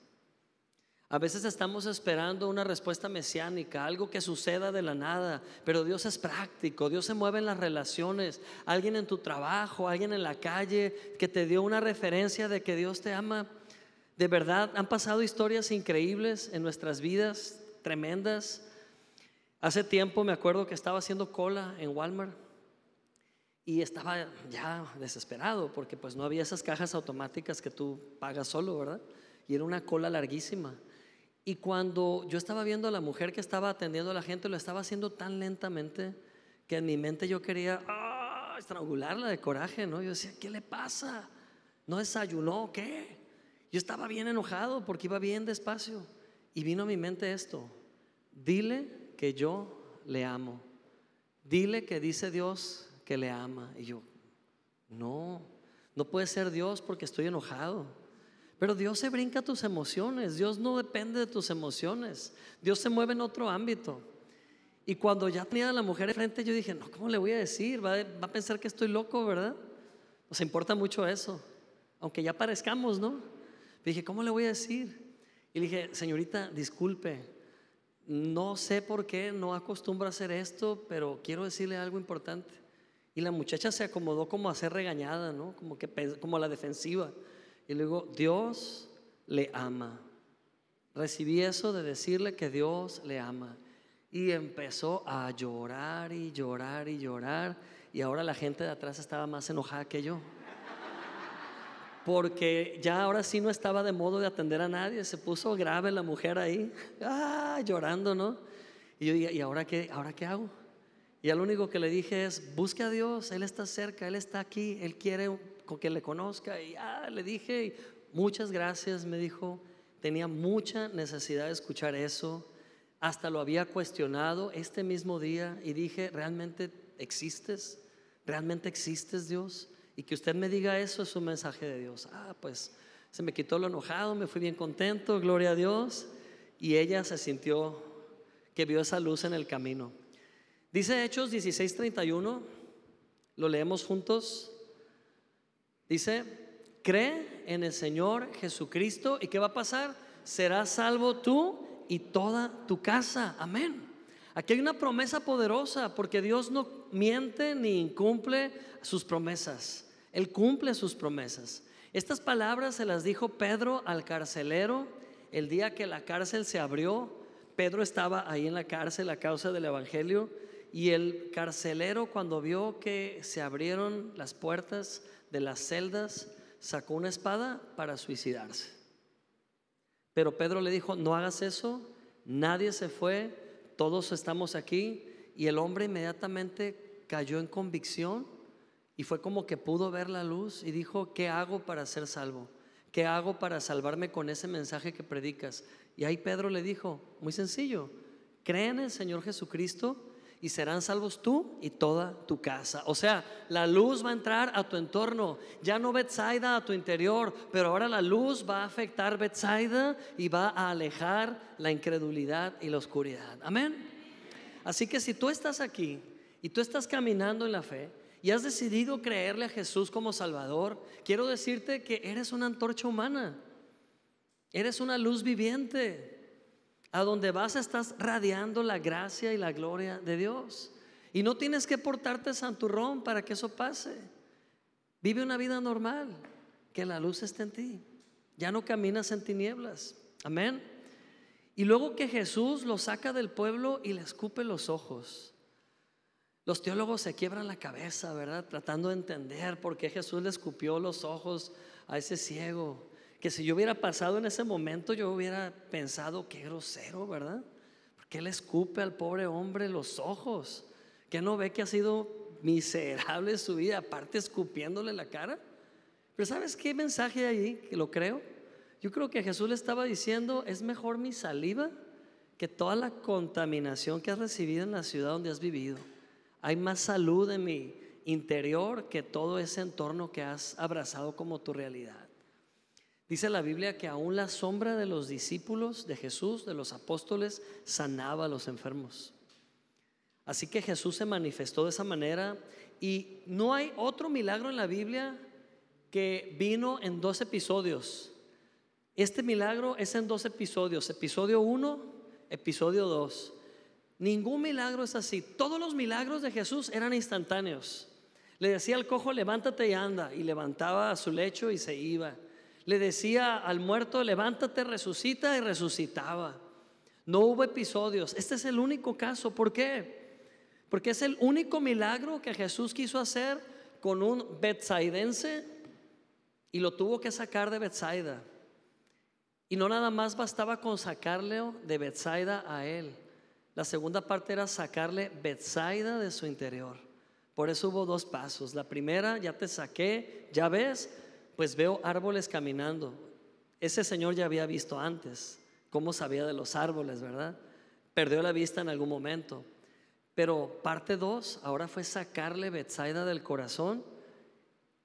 A veces estamos esperando una respuesta mesiánica, algo que suceda de la nada, pero Dios es práctico, Dios se mueve en las relaciones. Alguien en tu trabajo, alguien en la calle que te dio una referencia de que Dios te ama. De verdad, han pasado historias increíbles en nuestras vidas, tremendas. Hace tiempo me acuerdo que estaba haciendo cola en Walmart y estaba ya desesperado porque pues no había esas cajas automáticas que tú pagas solo, ¿verdad? Y era una cola larguísima. Y cuando yo estaba viendo a la mujer que estaba atendiendo a la gente, lo estaba haciendo tan lentamente que en mi mente yo quería ah, estrangularla de coraje, ¿no? Yo decía, ¿qué le pasa? ¿No desayunó? ¿Qué? Yo estaba bien enojado porque iba bien despacio. Y vino a mi mente esto, dile que yo le amo. Dile que dice Dios que le ama. Y yo, no, no puede ser Dios porque estoy enojado. Pero Dios se brinca tus emociones, Dios no depende de tus emociones, Dios se mueve en otro ámbito. Y cuando ya tenía a la mujer enfrente, yo dije, no, ¿cómo le voy a decir? Va, a pensar que estoy loco, ¿verdad? Nos importa mucho eso, aunque ya parezcamos, ¿no? dije, ¿cómo le voy a decir? Y le dije, señorita, disculpe, no sé por qué no acostumbro a hacer esto, pero quiero decirle algo importante. Y la muchacha se acomodó como a ser regañada, ¿no? Como, que, como a la defensiva. Y luego, Dios le ama. Recibí eso de decirle que Dios le ama. Y empezó a llorar y llorar y llorar. Y ahora la gente de atrás estaba más enojada que yo. Porque ya ahora sí no estaba de modo de atender a nadie. Se puso grave la mujer ahí, ah, llorando, ¿no? Y yo dije, ¿y ahora qué, ahora qué hago? Y al único que le dije es, busque a Dios, Él está cerca, Él está aquí, Él quiere que le conozca. Y ah, le dije, muchas gracias, me dijo. Tenía mucha necesidad de escuchar eso. Hasta lo había cuestionado este mismo día y dije, ¿realmente existes? ¿Realmente existes Dios? Y que usted me diga eso es un mensaje de Dios. Ah, pues se me quitó lo enojado, me fui bien contento, gloria a Dios. Y ella se sintió que vio esa luz en el camino. Dice Hechos 16:31, lo leemos juntos. Dice, cree en el Señor Jesucristo y ¿qué va a pasar? Serás salvo tú y toda tu casa. Amén. Aquí hay una promesa poderosa porque Dios no miente ni incumple sus promesas. Él cumple sus promesas. Estas palabras se las dijo Pedro al carcelero el día que la cárcel se abrió. Pedro estaba ahí en la cárcel a causa del Evangelio y el carcelero cuando vio que se abrieron las puertas de las celdas, sacó una espada para suicidarse. Pero Pedro le dijo, no hagas eso, nadie se fue, todos estamos aquí. Y el hombre inmediatamente cayó en convicción y fue como que pudo ver la luz y dijo, ¿qué hago para ser salvo? ¿Qué hago para salvarme con ese mensaje que predicas? Y ahí Pedro le dijo, muy sencillo, cree en el Señor Jesucristo y serán salvos tú y toda tu casa. O sea, la luz va a entrar a tu entorno, ya no Bethsaida a tu interior, pero ahora la luz va a afectar Bethsaida y va a alejar la incredulidad y la oscuridad. Amén. Así que si tú estás aquí y tú estás caminando en la fe y has decidido creerle a Jesús como Salvador, quiero decirte que eres una antorcha humana. Eres una luz viviente. A donde vas estás radiando la gracia y la gloria de Dios. Y no tienes que portarte santurrón para que eso pase. Vive una vida normal, que la luz esté en ti. Ya no caminas en tinieblas. Amén. Y luego que Jesús lo saca del pueblo y le escupe los ojos. Los teólogos se quiebran la cabeza, ¿verdad? Tratando de entender por qué Jesús le escupió los ojos a ese ciego que si yo hubiera pasado en ese momento, yo hubiera pensado, qué grosero, ¿verdad? Porque él escupe al pobre hombre los ojos, que no ve que ha sido miserable su vida, aparte escupiéndole la cara. Pero ¿sabes qué mensaje hay ahí? Que lo creo. Yo creo que Jesús le estaba diciendo, es mejor mi saliva que toda la contaminación que has recibido en la ciudad donde has vivido. Hay más salud en mi interior que todo ese entorno que has abrazado como tu realidad. Dice la Biblia que aún la sombra de los discípulos de Jesús, de los apóstoles, sanaba a los enfermos. Así que Jesús se manifestó de esa manera y no hay otro milagro en la Biblia que vino en dos episodios. Este milagro es en dos episodios, episodio 1, episodio 2. Ningún milagro es así. Todos los milagros de Jesús eran instantáneos. Le decía al cojo, levántate y anda, y levantaba a su lecho y se iba. Le decía al muerto, levántate, resucita y resucitaba. No hubo episodios. Este es el único caso. ¿Por qué? Porque es el único milagro que Jesús quiso hacer con un betsaidense y lo tuvo que sacar de Betsaida. Y no nada más bastaba con sacarle de Betsaida a él. La segunda parte era sacarle Betsaida de su interior. Por eso hubo dos pasos. La primera, ya te saqué, ya ves, pues veo árboles caminando. Ese señor ya había visto antes cómo sabía de los árboles, ¿verdad? Perdió la vista en algún momento. Pero parte dos, ahora fue sacarle Betsaida del corazón,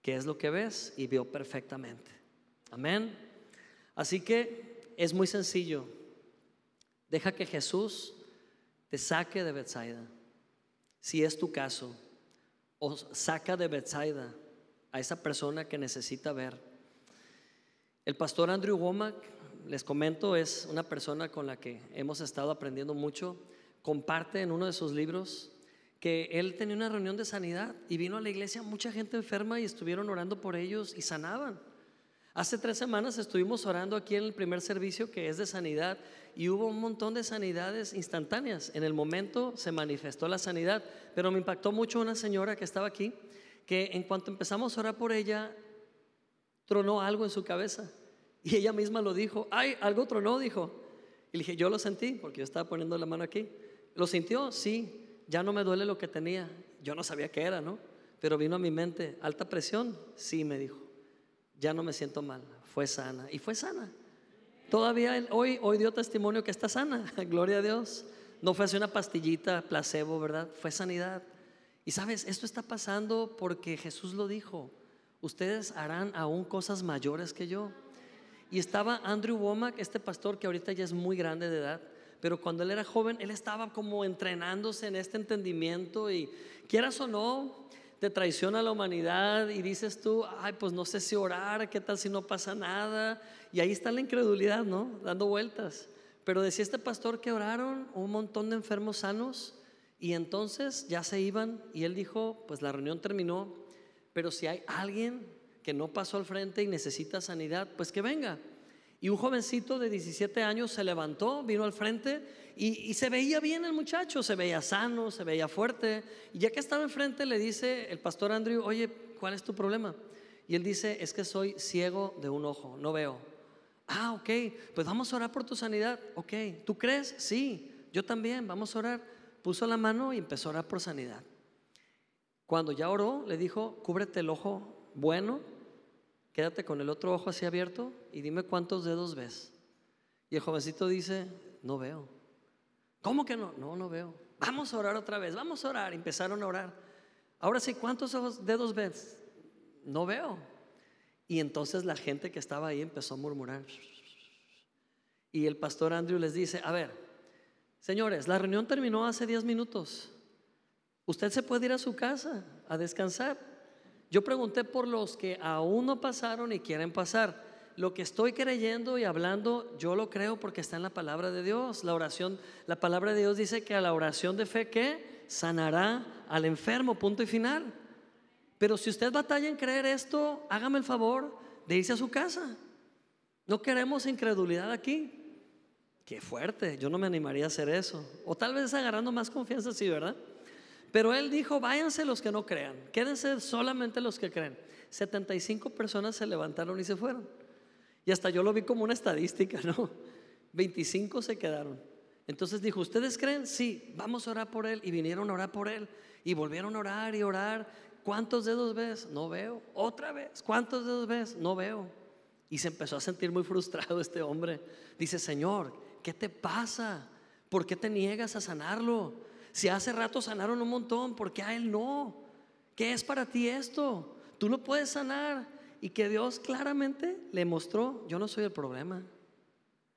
que es lo que ves, y vio perfectamente. Amén. Así que es muy sencillo. Deja que Jesús te saque de Betsaida, si es tu caso o saca de Bethsaida a esa persona que necesita ver. El pastor Andrew Womack, les comento, es una persona con la que hemos estado aprendiendo mucho. Comparte en uno de sus libros que él tenía una reunión de sanidad y vino a la iglesia mucha gente enferma y estuvieron orando por ellos y sanaban. Hace tres semanas estuvimos orando aquí en el primer servicio que es de sanidad y hubo un montón de sanidades instantáneas. En el momento se manifestó la sanidad, pero me impactó mucho una señora que estaba aquí, que en cuanto empezamos a orar por ella, tronó algo en su cabeza. Y ella misma lo dijo, ay, algo tronó, dijo. Y dije, yo lo sentí, porque yo estaba poniendo la mano aquí. ¿Lo sintió? Sí, ya no me duele lo que tenía. Yo no sabía qué era, ¿no? Pero vino a mi mente, alta presión, sí, me dijo ya no me siento mal, fue sana. Y fue sana. Todavía hoy, hoy dio testimonio que está sana, gloria a Dios. No fue así una pastillita, placebo, ¿verdad? Fue sanidad. Y sabes, esto está pasando porque Jesús lo dijo. Ustedes harán aún cosas mayores que yo. Y estaba Andrew Womack, este pastor que ahorita ya es muy grande de edad, pero cuando él era joven, él estaba como entrenándose en este entendimiento y quieras o no, te traiciona la humanidad y dices tú, ay, pues no sé si orar, qué tal si no pasa nada. Y ahí está la incredulidad, ¿no? Dando vueltas. Pero decía este pastor que oraron un montón de enfermos sanos y entonces ya se iban y él dijo, pues la reunión terminó, pero si hay alguien que no pasó al frente y necesita sanidad, pues que venga. Y un jovencito de 17 años se levantó, vino al frente y, se veía bien el muchacho, se veía sano, se veía fuerte. Y ya que estaba enfrente le dice el pastor Andrew, oye, ¿cuál es tu problema? Y él dice, es que soy ciego de un ojo, no veo. Ah, ok, pues vamos a orar por tu sanidad. Ok, ¿tú crees? Sí, yo también, vamos a orar. Puso la mano y empezó a orar por sanidad. Cuando ya oró, le dijo, cúbrete el ojo bueno, quédate con el otro ojo así abierto y dime cuántos dedos ves. Y el jovencito dice, no veo. ¿Cómo que no? No, no veo. Vamos a orar otra vez, vamos a orar. Empezaron a orar. Ahora sí, ¿cuántos dedos ves? No veo. Y entonces la gente que estaba ahí empezó a murmurar. Y el pastor Andrew les dice, a ver, señores, la reunión terminó hace 10 minutos. Usted se puede ir a su casa a descansar. Yo pregunté por los que aún no pasaron y quieren pasar lo que estoy creyendo y hablando, yo lo creo porque está en la palabra de Dios. La oración, la palabra de Dios dice que a la oración de fe que sanará al enfermo, punto y final. Pero si usted batalla en creer esto, hágame el favor de irse a su casa. No queremos incredulidad aquí. Qué fuerte, yo no me animaría a hacer eso. O tal vez agarrando más confianza, sí, ¿verdad? Pero él dijo, váyanse los que no crean, quédense solamente los que creen. 75 personas se levantaron y se fueron. Y hasta yo lo vi como una estadística, ¿no? 25 se quedaron. Entonces dijo, ¿ustedes creen? Sí, vamos a orar por él. Y vinieron a orar por él. Y volvieron a orar y orar. ¿Cuántos dedos ves? No veo. Otra vez. ¿Cuántos dedos ves? No veo. Y se empezó a sentir muy frustrado este hombre. Dice, Señor, ¿qué te pasa? ¿Por qué te niegas a sanarlo? Si hace rato sanaron un montón, ¿por qué a él no? ¿Qué es para ti esto? Tú lo puedes sanar y que Dios claramente le mostró, yo no soy el problema,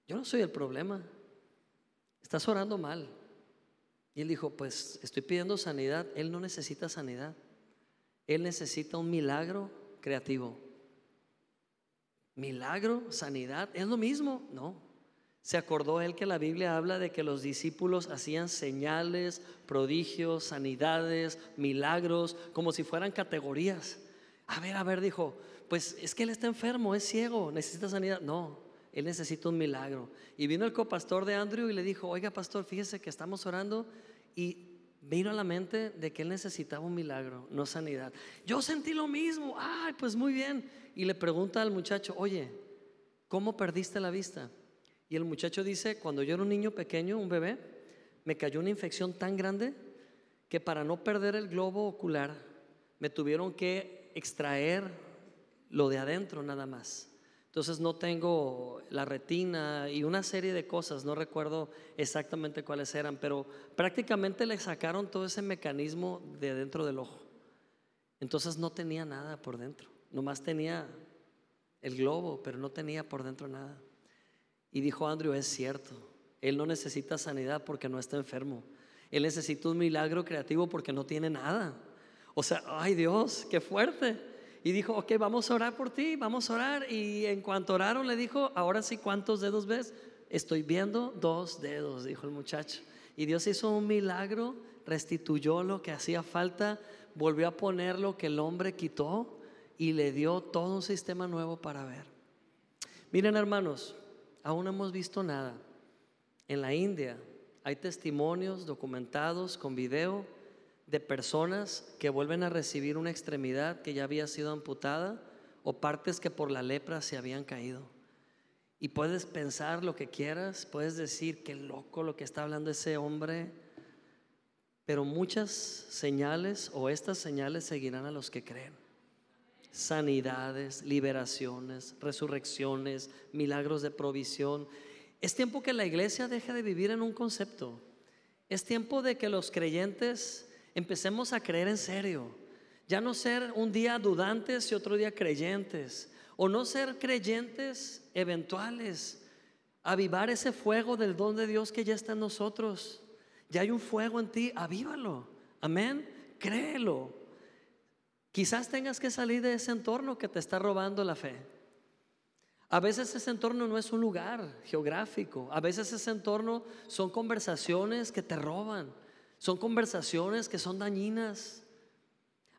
yo no soy el problema, estás orando mal. Y él dijo, pues estoy pidiendo sanidad, él no necesita sanidad, él necesita un milagro creativo. Milagro, sanidad, es lo mismo. No. Se acordó él que la Biblia habla de que los discípulos hacían señales, prodigios, sanidades, milagros, como si fueran categorías. A ver, a ver, dijo, pues es que él está enfermo, es ciego, necesita sanidad. No, él necesita un milagro. Y vino el copastor de Andrew y le dijo, oiga pastor, fíjese que estamos orando y vino a la mente de que él necesitaba un milagro, no sanidad. Yo sentí lo mismo, ay, pues muy bien. Y le pregunta al muchacho, oye, ¿cómo perdiste la vista? Y el muchacho dice, cuando yo era un niño pequeño, un bebé, me cayó una infección tan grande que para no perder el globo ocular, me tuvieron que extraer lo de adentro nada más. Entonces no tengo la retina y una serie de cosas, no recuerdo exactamente cuáles eran, pero prácticamente le sacaron todo ese mecanismo de dentro del ojo. Entonces no tenía nada por dentro, nomás tenía el globo, pero no tenía por dentro nada. Y dijo Andrew, es cierto, él no necesita sanidad porque no está enfermo, él necesita un milagro creativo porque no tiene nada. O sea, ay Dios, qué fuerte y dijo, ok, vamos a orar por ti, vamos a orar. Y en cuanto oraron le dijo, ahora sí, ¿cuántos dedos ves? Estoy viendo dos dedos, dijo el muchacho. Y Dios hizo un milagro, restituyó lo que hacía falta, volvió a poner lo que el hombre quitó y le dio todo un sistema nuevo para ver. Miren hermanos, aún no hemos visto nada. En la India hay testimonios documentados con video de personas que vuelven a recibir una extremidad que ya había sido amputada o partes que por la lepra se habían caído. Y puedes pensar lo que quieras, puedes decir qué loco lo que está hablando ese hombre, pero muchas señales o estas señales seguirán a los que creen. Sanidades, liberaciones, resurrecciones, milagros de provisión. Es tiempo que la iglesia deje de vivir en un concepto. Es tiempo de que los creyentes empecemos a creer en serio. Ya no ser un día dudantes y otro día creyentes. O no ser creyentes eventuales. Avivar ese fuego del don de Dios que ya está en nosotros. Ya hay un fuego en ti, avívalo. Amén. Créelo. Quizás tengas que salir de ese entorno que te está robando la fe. A veces ese entorno no es un lugar geográfico. A veces ese entorno son conversaciones que te roban. Son conversaciones que son dañinas.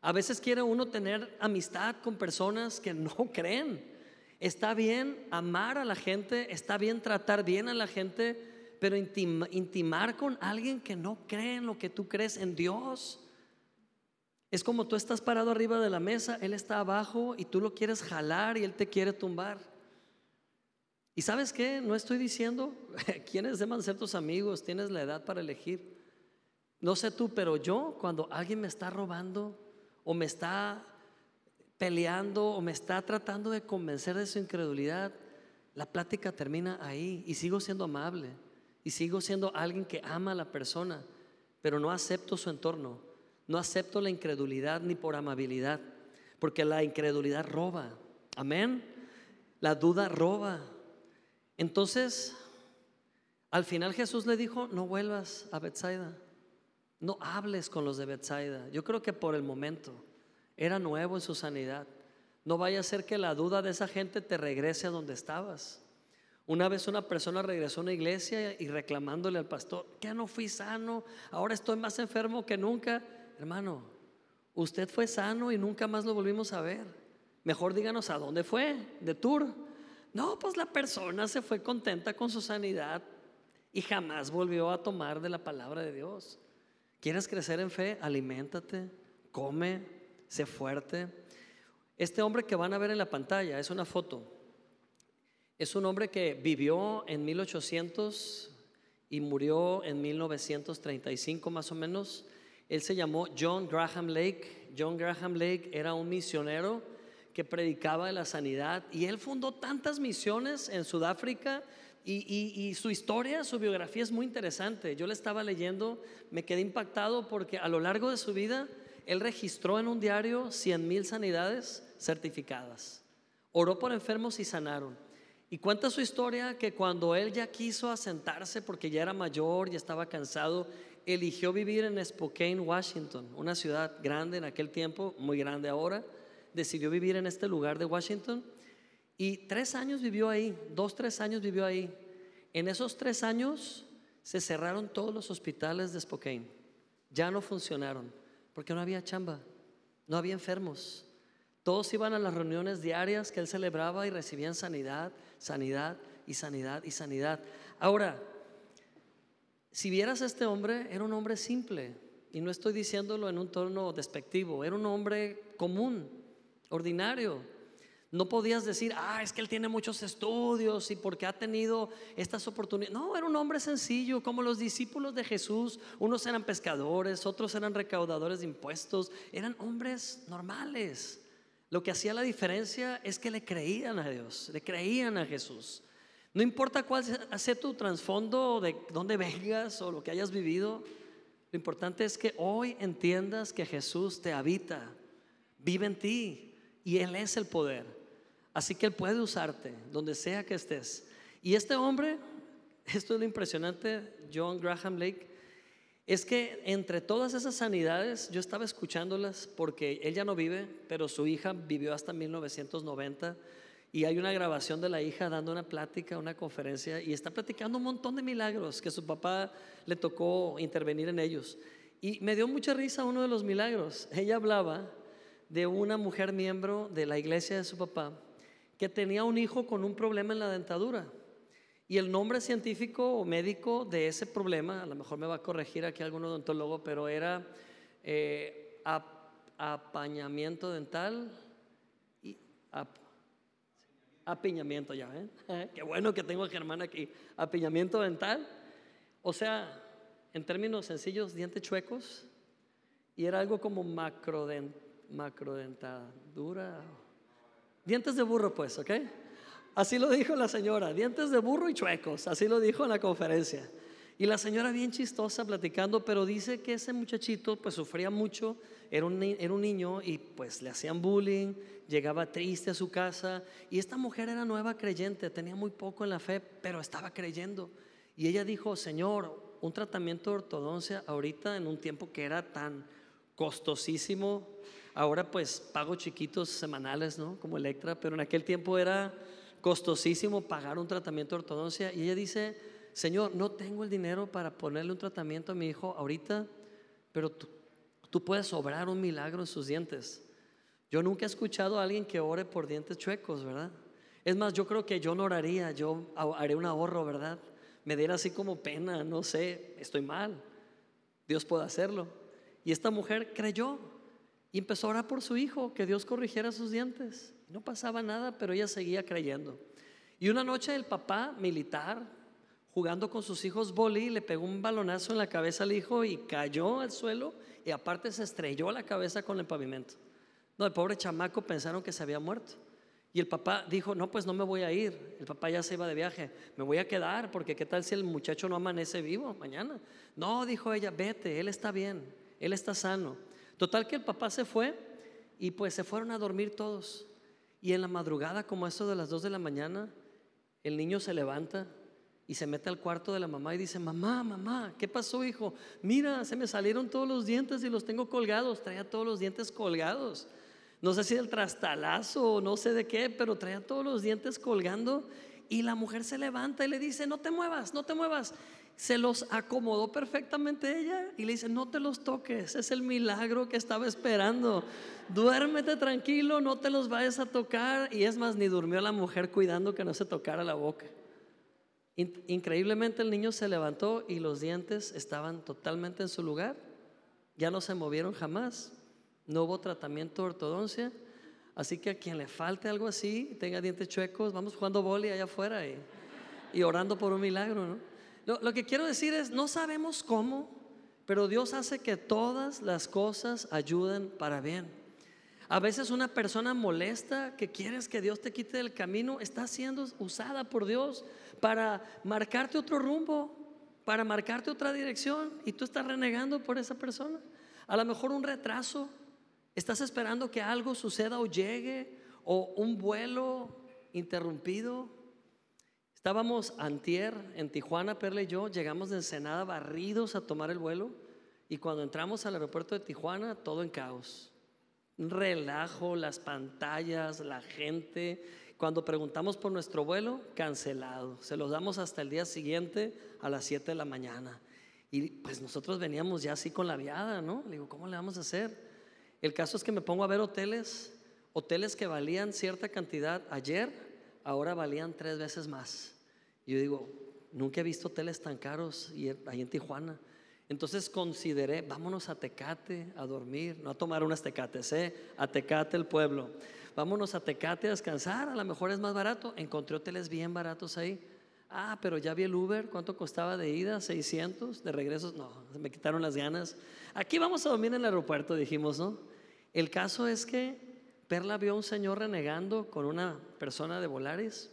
A veces quiere uno tener amistad con personas que no creen. Está bien amar a la gente, está bien tratar bien a la gente, pero intimar con alguien que no cree en lo que tú crees en Dios. Es como tú estás parado arriba de la mesa, Él está abajo y tú lo quieres jalar y Él te quiere tumbar. ¿Y sabes qué? No estoy diciendo quiénes deben ser tus amigos, tienes la edad para elegir. No sé tú, pero yo cuando alguien me está robando o me está peleando o me está tratando de convencer de su incredulidad, la plática termina ahí y sigo siendo amable y sigo siendo alguien que ama a la persona, pero no acepto su entorno, no acepto la incredulidad ni por amabilidad, porque la incredulidad roba, amén, la duda roba. Entonces, al final Jesús le dijo, no vuelvas a Bethsaida. No hables con los de Bethsaida. Yo creo que por el momento era nuevo en su sanidad. No vaya a ser que la duda de esa gente te regrese a donde estabas. Una vez una persona regresó a una iglesia y reclamándole al pastor, que no fui sano, ahora estoy más enfermo que nunca. Hermano, usted fue sano y nunca más lo volvimos a ver. Mejor díganos a dónde fue, de tour. No, pues la persona se fue contenta con su sanidad y jamás volvió a tomar de la palabra de Dios. ¿Quieres crecer en fe? Aliméntate, come, sé fuerte. Este hombre que van a ver en la pantalla es una foto. Es un hombre que vivió en 1800 y murió en 1935 más o menos. Él se llamó John Graham Lake. John Graham Lake era un misionero que predicaba de la sanidad y él fundó tantas misiones en Sudáfrica y, su historia, su biografía es muy interesante. Yo le estaba leyendo, me quedé impactado porque a lo largo de su vida él registró en un diario 100 mil sanidades certificadas. Oró por enfermos y sanaron. Y cuenta su historia que cuando él ya quiso asentarse porque ya era mayor y estaba cansado, eligió vivir en Spokane, Washington, una ciudad grande en aquel tiempo, muy grande ahora. Decidió vivir en este lugar de Washington Y tres años vivió ahí, dos, tres años vivió ahí. En esos tres años se cerraron todos los hospitales de Spokane. Ya no funcionaron porque no había chamba, no había enfermos. Todos iban a las reuniones diarias que él celebraba y recibían sanidad, sanidad y sanidad y sanidad. Ahora, si vieras a este hombre, era un hombre simple, y no estoy diciéndolo en un tono despectivo, era un hombre común, ordinario. No podías decir, ah, es que él tiene muchos estudios y porque ha tenido estas oportunidades. No, era un hombre sencillo, como los discípulos de Jesús. Unos eran pescadores, otros eran recaudadores de impuestos. Eran hombres normales. Lo que hacía la diferencia es que le creían a Dios, le creían a Jesús. No importa cuál sea tu trasfondo, de dónde vengas o lo que hayas vivido, lo importante es que hoy entiendas que Jesús te habita, vive en ti y Él es el poder. Así que Él puede usarte donde sea que estés. Y este hombre, esto es lo impresionante, John Graham Lake, es que entre todas esas sanidades, yo estaba escuchándolas porque él ya no vive, pero su hija vivió hasta 1990 y hay una grabación de la hija dando una plática, una conferencia, y está platicando un montón de milagros que su papá le tocó intervenir en ellos. Y me dio mucha risa uno de los milagros. Ella hablaba de una mujer miembro de la iglesia de su papá que tenía un hijo con un problema en la dentadura. Y el nombre científico o médico de ese problema, a lo mejor me va a corregir aquí algún odontólogo, pero era eh, apañamiento dental y apiñamiento ya, ¿eh? Qué bueno que tengo a Germán aquí. Apiñamiento dental. O sea, en términos sencillos, dientes chuecos. Y era algo como macrodent, macrodentadura. Dientes de burro, pues, ¿ok? Así lo dijo la señora, dientes de burro y chuecos. Así lo dijo en la conferencia. Y la señora bien chistosa platicando, pero dice que ese muchachito pues sufría mucho, era un, era un niño y pues le hacían bullying, llegaba triste a su casa y esta mujer era nueva creyente, tenía muy poco en la fe, pero estaba creyendo. Y ella dijo, Señor, un tratamiento de ortodoncia ahorita en un tiempo que era tan costosísimo, ahora pues pago chiquitos semanales, ¿no? Como Electra, pero en aquel tiempo era costosísimo pagar un tratamiento de ortodoncia y ella dice, Señor, no tengo el dinero para ponerle un tratamiento a mi hijo ahorita, pero tú, puedes obrar un milagro en sus dientes. Yo nunca he escuchado a alguien que ore por dientes chuecos, ¿verdad? Es más, yo creo que yo no oraría, yo haré un ahorro, ¿verdad? Me diera así como pena, no sé, estoy mal. Dios puede hacerlo. Y esta mujer creyó y empezó a orar por su hijo, que Dios corrigiera sus dientes. No pasaba nada, pero ella seguía creyendo. Y una noche el papá militar, jugando con sus hijos boli, le pegó un balonazo en la cabeza al hijo y cayó al suelo y aparte se estrelló la cabeza con el pavimento. No, el pobre chamaco pensaron que se había muerto. Y el papá dijo, no, pues no me voy a ir. El papá ya se iba de viaje. Me voy a quedar porque qué tal si el muchacho no amanece vivo mañana. No, dijo ella, vete, él está bien, él está sano. Total que el papá se fue y pues se fueron a dormir todos. Y en la madrugada, como eso de las 2 de la mañana, el niño se levanta y se mete al cuarto de la mamá y dice, mamá, mamá, ¿qué pasó, hijo? Mira, se me salieron todos los dientes y los tengo colgados. Traía todos los dientes colgados. No sé si del trastalazo o no sé de qué, pero traía todos los dientes colgando. Y la mujer se levanta y le dice, no te muevas, no te muevas. Se los acomodó perfectamente ella y le dice, no te los toques, es el milagro que estaba esperando. Duérmete tranquilo, no te los vayas a tocar. Y es más, ni durmió la mujer cuidando que no se tocara la boca. Increíblemente el niño se levantó y los dientes estaban totalmente en su lugar. Ya no se movieron jamás. No hubo tratamiento de ortodoncia. Así que a quien le falte algo así, tenga dientes chuecos, vamos jugando boli allá afuera y, orando por un milagro. lo que quiero decir es, no sabemos cómo, pero Dios hace que todas las cosas ayuden para bien. A veces una persona molesta que quieres que Dios te quite del camino está siendo usada por Dios para marcarte otro rumbo, para marcarte otra dirección y tú estás renegando por esa persona. A lo mejor un retraso, estás esperando que algo suceda o llegue o un vuelo interrumpido. Estábamos antier en Tijuana, Perla y yo, llegamos de Ensenada barridos a tomar el vuelo y cuando entramos al aeropuerto de Tijuana, todo en caos relajo, las pantallas, la gente. Cuando preguntamos por nuestro vuelo, cancelado. Se los damos hasta el día siguiente a las 7 de la mañana. Y pues nosotros veníamos ya así con la viada, ¿no? Le digo, ¿cómo le vamos a hacer? El caso es que me pongo a ver hoteles, hoteles que valían cierta cantidad ayer, ahora valían tres veces más. Y yo digo, nunca he visto hoteles tan caros y ahí en Tijuana. Entonces consideré, vámonos a Tecate a dormir, no a tomar unas Tecates, ¿eh? a Tecate el pueblo. Vámonos a Tecate a descansar, a lo mejor es más barato. Encontré hoteles bien baratos ahí. Ah, pero ya vi el Uber, ¿cuánto costaba de ida? 600, de regreso, no, me quitaron las ganas. Aquí vamos a dormir en el aeropuerto, dijimos, ¿no? El caso es que Perla vio a un señor renegando con una persona de Volaris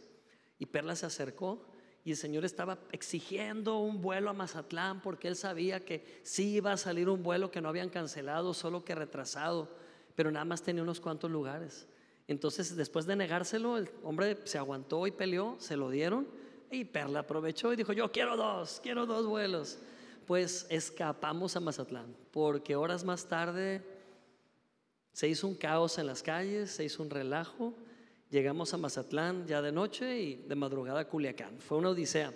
y Perla se acercó y el Señor estaba exigiendo un vuelo a Mazatlán porque él sabía que sí iba a salir un vuelo que no habían cancelado, solo que retrasado, pero nada más tenía unos cuantos lugares. Entonces, después de negárselo, el hombre se aguantó y peleó, se lo dieron y Perla aprovechó y dijo, yo quiero dos, quiero dos vuelos. Pues escapamos a Mazatlán, porque horas más tarde se hizo un caos en las calles, se hizo un relajo Llegamos a Mazatlán ya de noche y de madrugada a Culiacán. Fue una odisea.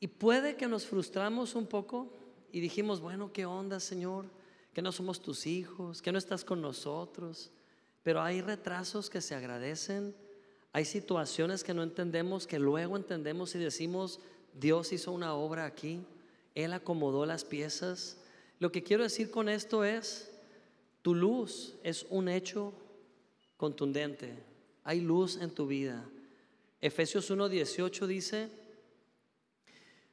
Y puede que nos frustramos un poco y dijimos, bueno, ¿qué onda, Señor? Que no somos tus hijos, que no estás con nosotros. Pero hay retrasos que se agradecen, hay situaciones que no entendemos, que luego entendemos y decimos, Dios hizo una obra aquí, Él acomodó las piezas. Lo que quiero decir con esto es, tu luz es un hecho contundente, hay luz en tu vida. Efesios 1:18 dice,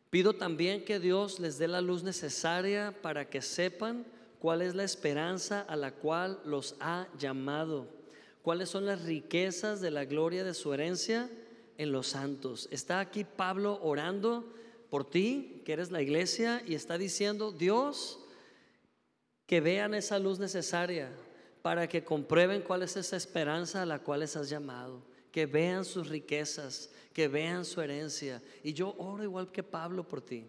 pido también que Dios les dé la luz necesaria para que sepan cuál es la esperanza a la cual los ha llamado, cuáles son las riquezas de la gloria de su herencia en los santos. Está aquí Pablo orando por ti, que eres la iglesia, y está diciendo, Dios, que vean esa luz necesaria, para que comprueben cuál es esa esperanza a la cual les has llamado, que vean sus riquezas, que vean su herencia. Y yo oro igual que Pablo por ti.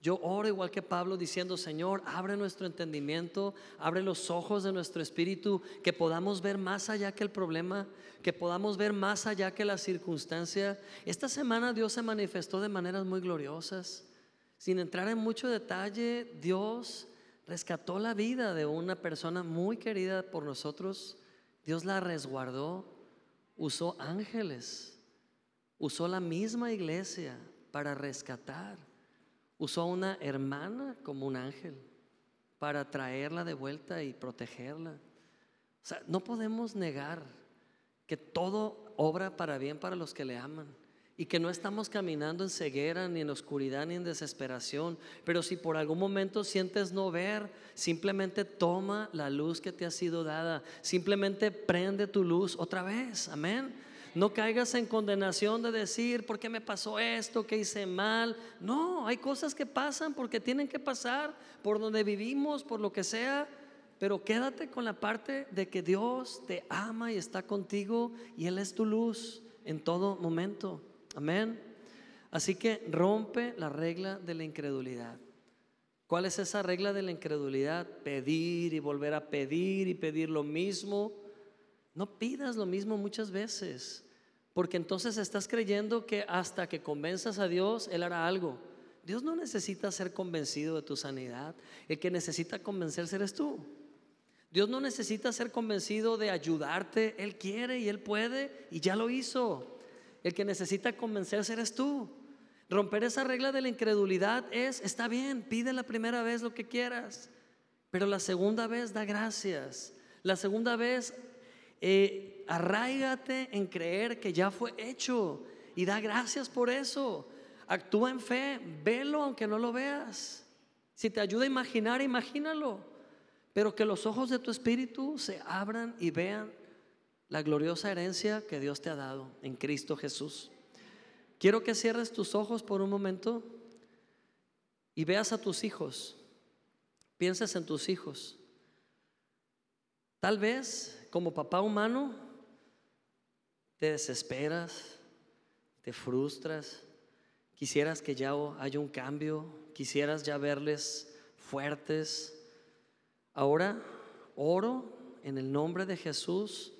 Yo oro igual que Pablo diciendo, Señor, abre nuestro entendimiento, abre los ojos de nuestro espíritu, que podamos ver más allá que el problema, que podamos ver más allá que la circunstancia. Esta semana Dios se manifestó de maneras muy gloriosas. Sin entrar en mucho detalle, Dios rescató la vida de una persona muy querida por nosotros. Dios la resguardó, usó ángeles, usó la misma iglesia para rescatar, usó a una hermana como un ángel para traerla de vuelta y protegerla. O sea, no podemos negar que todo obra para bien para los que le aman y que no estamos caminando en ceguera, ni en oscuridad, ni en desesperación. Pero si por algún momento sientes no ver, simplemente toma la luz que te ha sido dada. Simplemente prende tu luz otra vez. Amén. No caigas en condenación de decir, ¿por qué me pasó esto? ¿Qué hice mal? No, hay cosas que pasan porque tienen que pasar por donde vivimos, por lo que sea. Pero quédate con la parte de que Dios te ama y está contigo y Él es tu luz en todo momento. Amén. Así que rompe la regla de la incredulidad. ¿Cuál es esa regla de la incredulidad? Pedir y volver a pedir y pedir lo mismo. No pidas lo mismo muchas veces, porque entonces estás creyendo que hasta que convenzas a Dios, Él hará algo. Dios no necesita ser convencido de tu sanidad. El que necesita convencerse eres tú. Dios no necesita ser convencido de ayudarte. Él quiere y Él puede y ya lo hizo. El que necesita convencerse eres tú. Romper esa regla de la incredulidad es, está bien, pide la primera vez lo que quieras, pero la segunda vez da gracias. La segunda vez eh, arraigate en creer que ya fue hecho y da gracias por eso. Actúa en fe, velo aunque no lo veas. Si te ayuda a imaginar, imagínalo. Pero que los ojos de tu espíritu se abran y vean la gloriosa herencia que Dios te ha dado en Cristo Jesús. Quiero que cierres tus ojos por un momento y veas a tus hijos. Pienses en tus hijos. Tal vez como papá humano te desesperas, te frustras, quisieras que ya haya un cambio, quisieras ya verles fuertes. Ahora oro en el nombre de Jesús,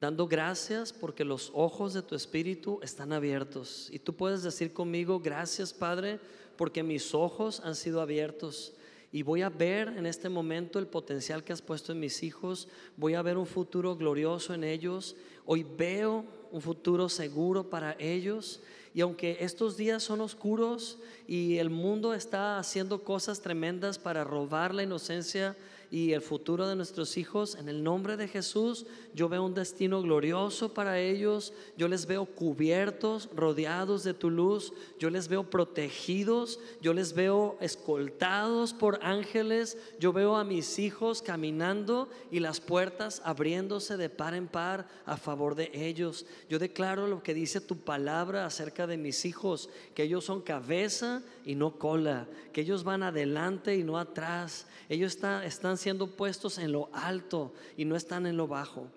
dando gracias porque los ojos de tu espíritu están abiertos. Y tú puedes decir conmigo, gracias Padre, porque mis ojos han sido abiertos. Y voy a ver en este momento el potencial que has puesto en mis hijos. Voy a ver un futuro glorioso en ellos. Hoy veo un futuro seguro para ellos. Y aunque estos días son oscuros y el mundo está haciendo cosas tremendas para robar la inocencia y el futuro de nuestros hijos, en el nombre de Jesús, yo veo un destino glorioso para ellos, yo les veo cubiertos, rodeados de tu luz, yo les veo protegidos, yo les veo escoltados por ángeles, yo veo a mis hijos caminando y las puertas abriéndose de par en par a favor de ellos. Yo declaro lo que dice tu palabra acerca de mis hijos, que ellos son cabeza y no cola, que ellos van adelante y no atrás, ellos están, están siendo puestos en lo alto y no están en lo bajo.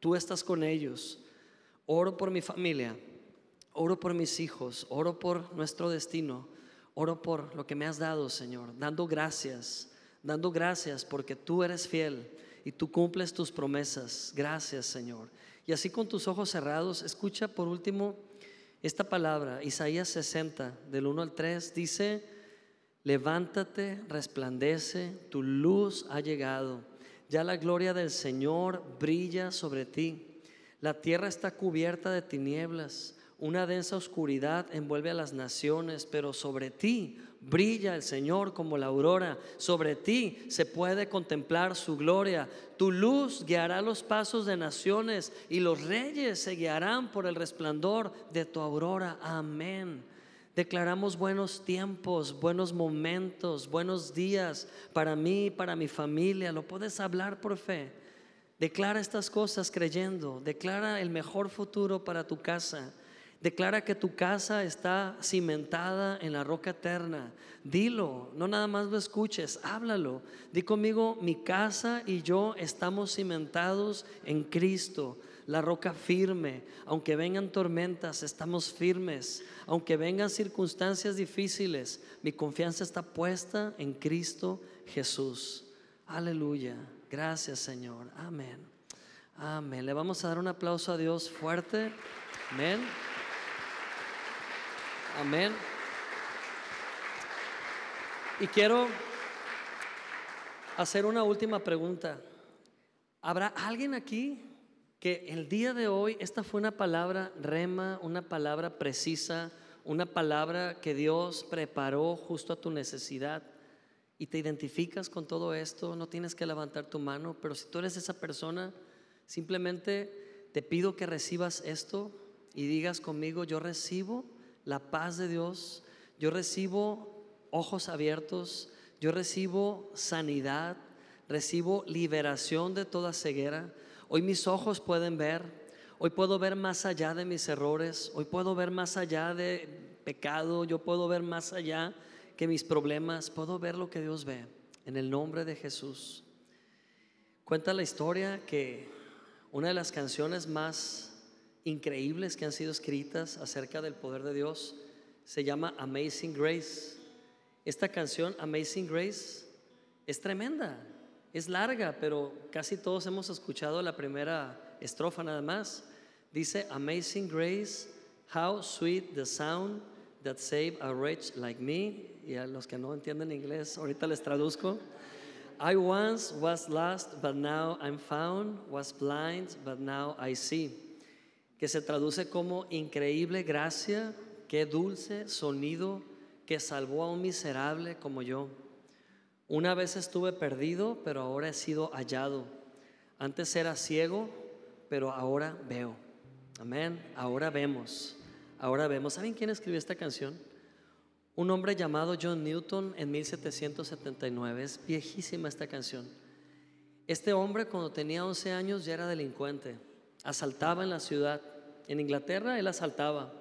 Tú estás con ellos. Oro por mi familia, oro por mis hijos, oro por nuestro destino, oro por lo que me has dado, Señor, dando gracias, dando gracias porque tú eres fiel y tú cumples tus promesas. Gracias, Señor. Y así con tus ojos cerrados, escucha por último esta palabra, Isaías 60, del 1 al 3, dice, Levántate, resplandece, tu luz ha llegado. Ya la gloria del Señor brilla sobre ti. La tierra está cubierta de tinieblas, una densa oscuridad envuelve a las naciones, pero sobre ti brilla el Señor como la aurora. Sobre ti se puede contemplar su gloria. Tu luz guiará los pasos de naciones y los reyes se guiarán por el resplandor de tu aurora. Amén. Declaramos buenos tiempos, buenos momentos, buenos días para mí, para mi familia. Lo puedes hablar por fe. Declara estas cosas creyendo. Declara el mejor futuro para tu casa. Declara que tu casa está cimentada en la roca eterna. Dilo, no nada más lo escuches, háblalo. Di conmigo, mi casa y yo estamos cimentados en Cristo la roca firme. Aunque vengan tormentas, estamos firmes. Aunque vengan circunstancias difíciles, mi confianza está puesta en Cristo Jesús. Aleluya. Gracias Señor. Amén. Amén. Le vamos a dar un aplauso a Dios fuerte. Amén. Amén. Y quiero hacer una última pregunta. ¿Habrá alguien aquí que el día de hoy esta fue una palabra rema, una palabra precisa, una palabra que Dios preparó justo a tu necesidad y te identificas con todo esto, no tienes que levantar tu mano, pero si tú eres esa persona, simplemente te pido que recibas esto y digas conmigo, yo recibo la paz de Dios, yo recibo ojos abiertos, yo recibo sanidad, recibo liberación de toda ceguera Hoy mis ojos pueden ver, hoy puedo ver más allá de mis errores, hoy puedo ver más allá de pecado, yo puedo ver más allá que mis problemas, puedo ver lo que Dios ve en el nombre de Jesús. Cuenta la historia que una de las canciones más increíbles que han sido escritas acerca del poder de Dios se llama Amazing Grace. Esta canción, Amazing Grace, es tremenda. Es larga, pero casi todos hemos escuchado la primera estrofa nada más. Dice, Amazing Grace, how sweet the sound that saved a wretch like me. Y a los que no entienden inglés, ahorita les traduzco. I once was lost, but now I'm found, was blind, but now I see. Que se traduce como increíble gracia, qué dulce sonido que salvó a un miserable como yo. Una vez estuve perdido, pero ahora he sido hallado. Antes era ciego, pero ahora veo. Amén. Ahora vemos. Ahora vemos. ¿Saben quién escribió esta canción? Un hombre llamado John Newton en 1779. Es viejísima esta canción. Este hombre cuando tenía 11 años ya era delincuente. Asaltaba en la ciudad. En Inglaterra él asaltaba.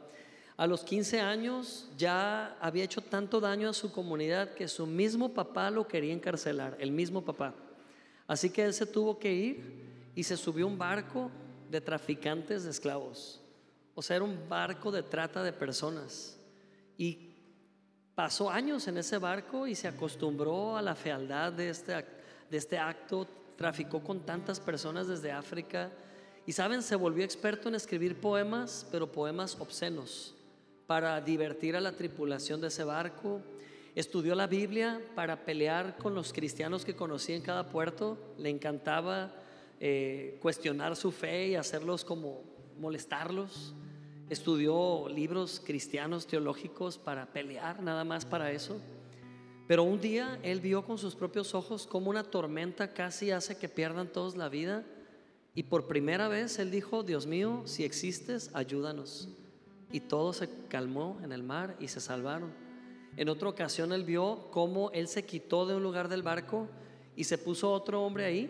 A los 15 años ya había hecho tanto daño a su comunidad que su mismo papá lo quería encarcelar, el mismo papá. Así que él se tuvo que ir y se subió a un barco de traficantes de esclavos. O sea, era un barco de trata de personas. Y pasó años en ese barco y se acostumbró a la fealdad de este, de este acto traficó con tantas personas desde África. Y saben, se volvió experto en escribir poemas, pero poemas obscenos, para divertir a la tripulación de ese barco. Estudió la Biblia para pelear con los cristianos que conocía en cada puerto. Le encantaba eh, cuestionar su fe y hacerlos como molestarlos. Estudió libros cristianos teológicos para pelear, nada más para eso. Pero un día él vio con sus propios ojos cómo una tormenta casi hace que pierdan todos la vida. Y por primera vez él dijo, Dios mío, si existes, ayúdanos. Y todo se calmó en el mar y se salvaron. En otra ocasión él vio cómo él se quitó de un lugar del barco y se puso otro hombre ahí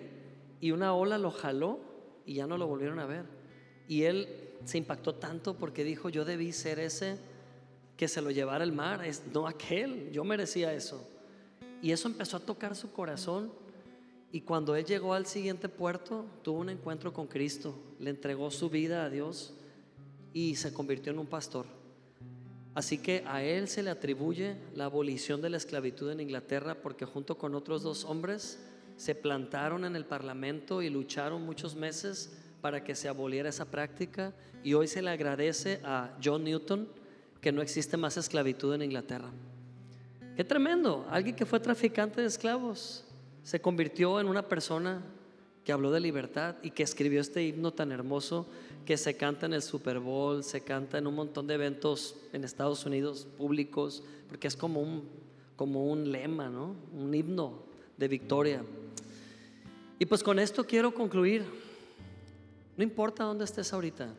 y una ola lo jaló y ya no lo volvieron a ver. Y él se impactó tanto porque dijo, yo debí ser ese que se lo llevara el mar, es no aquel, yo merecía eso. Y eso empezó a tocar su corazón y cuando él llegó al siguiente puerto, tuvo un encuentro con Cristo, le entregó su vida a Dios y se convirtió en un pastor. Así que a él se le atribuye la abolición de la esclavitud en Inglaterra porque junto con otros dos hombres se plantaron en el parlamento y lucharon muchos meses para que se aboliera esa práctica y hoy se le agradece a John Newton que no existe más esclavitud en Inglaterra. Qué tremendo, alguien que fue traficante de esclavos se convirtió en una persona que habló de libertad y que escribió este himno tan hermoso que se canta en el Super Bowl, se canta en un montón de eventos en Estados Unidos públicos, porque es como un, como un lema, ¿no? un himno de victoria. Y pues con esto quiero concluir. No importa dónde estés ahorita,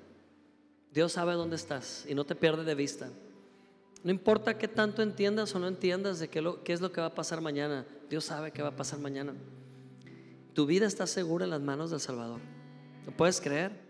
Dios sabe dónde estás y no te pierde de vista. No importa qué tanto entiendas o no entiendas de qué, qué, es lo que va a pasar mañana, Dios sabe qué va a pasar mañana. Tu vida está segura en las manos del Salvador. ¿Lo puedes creer?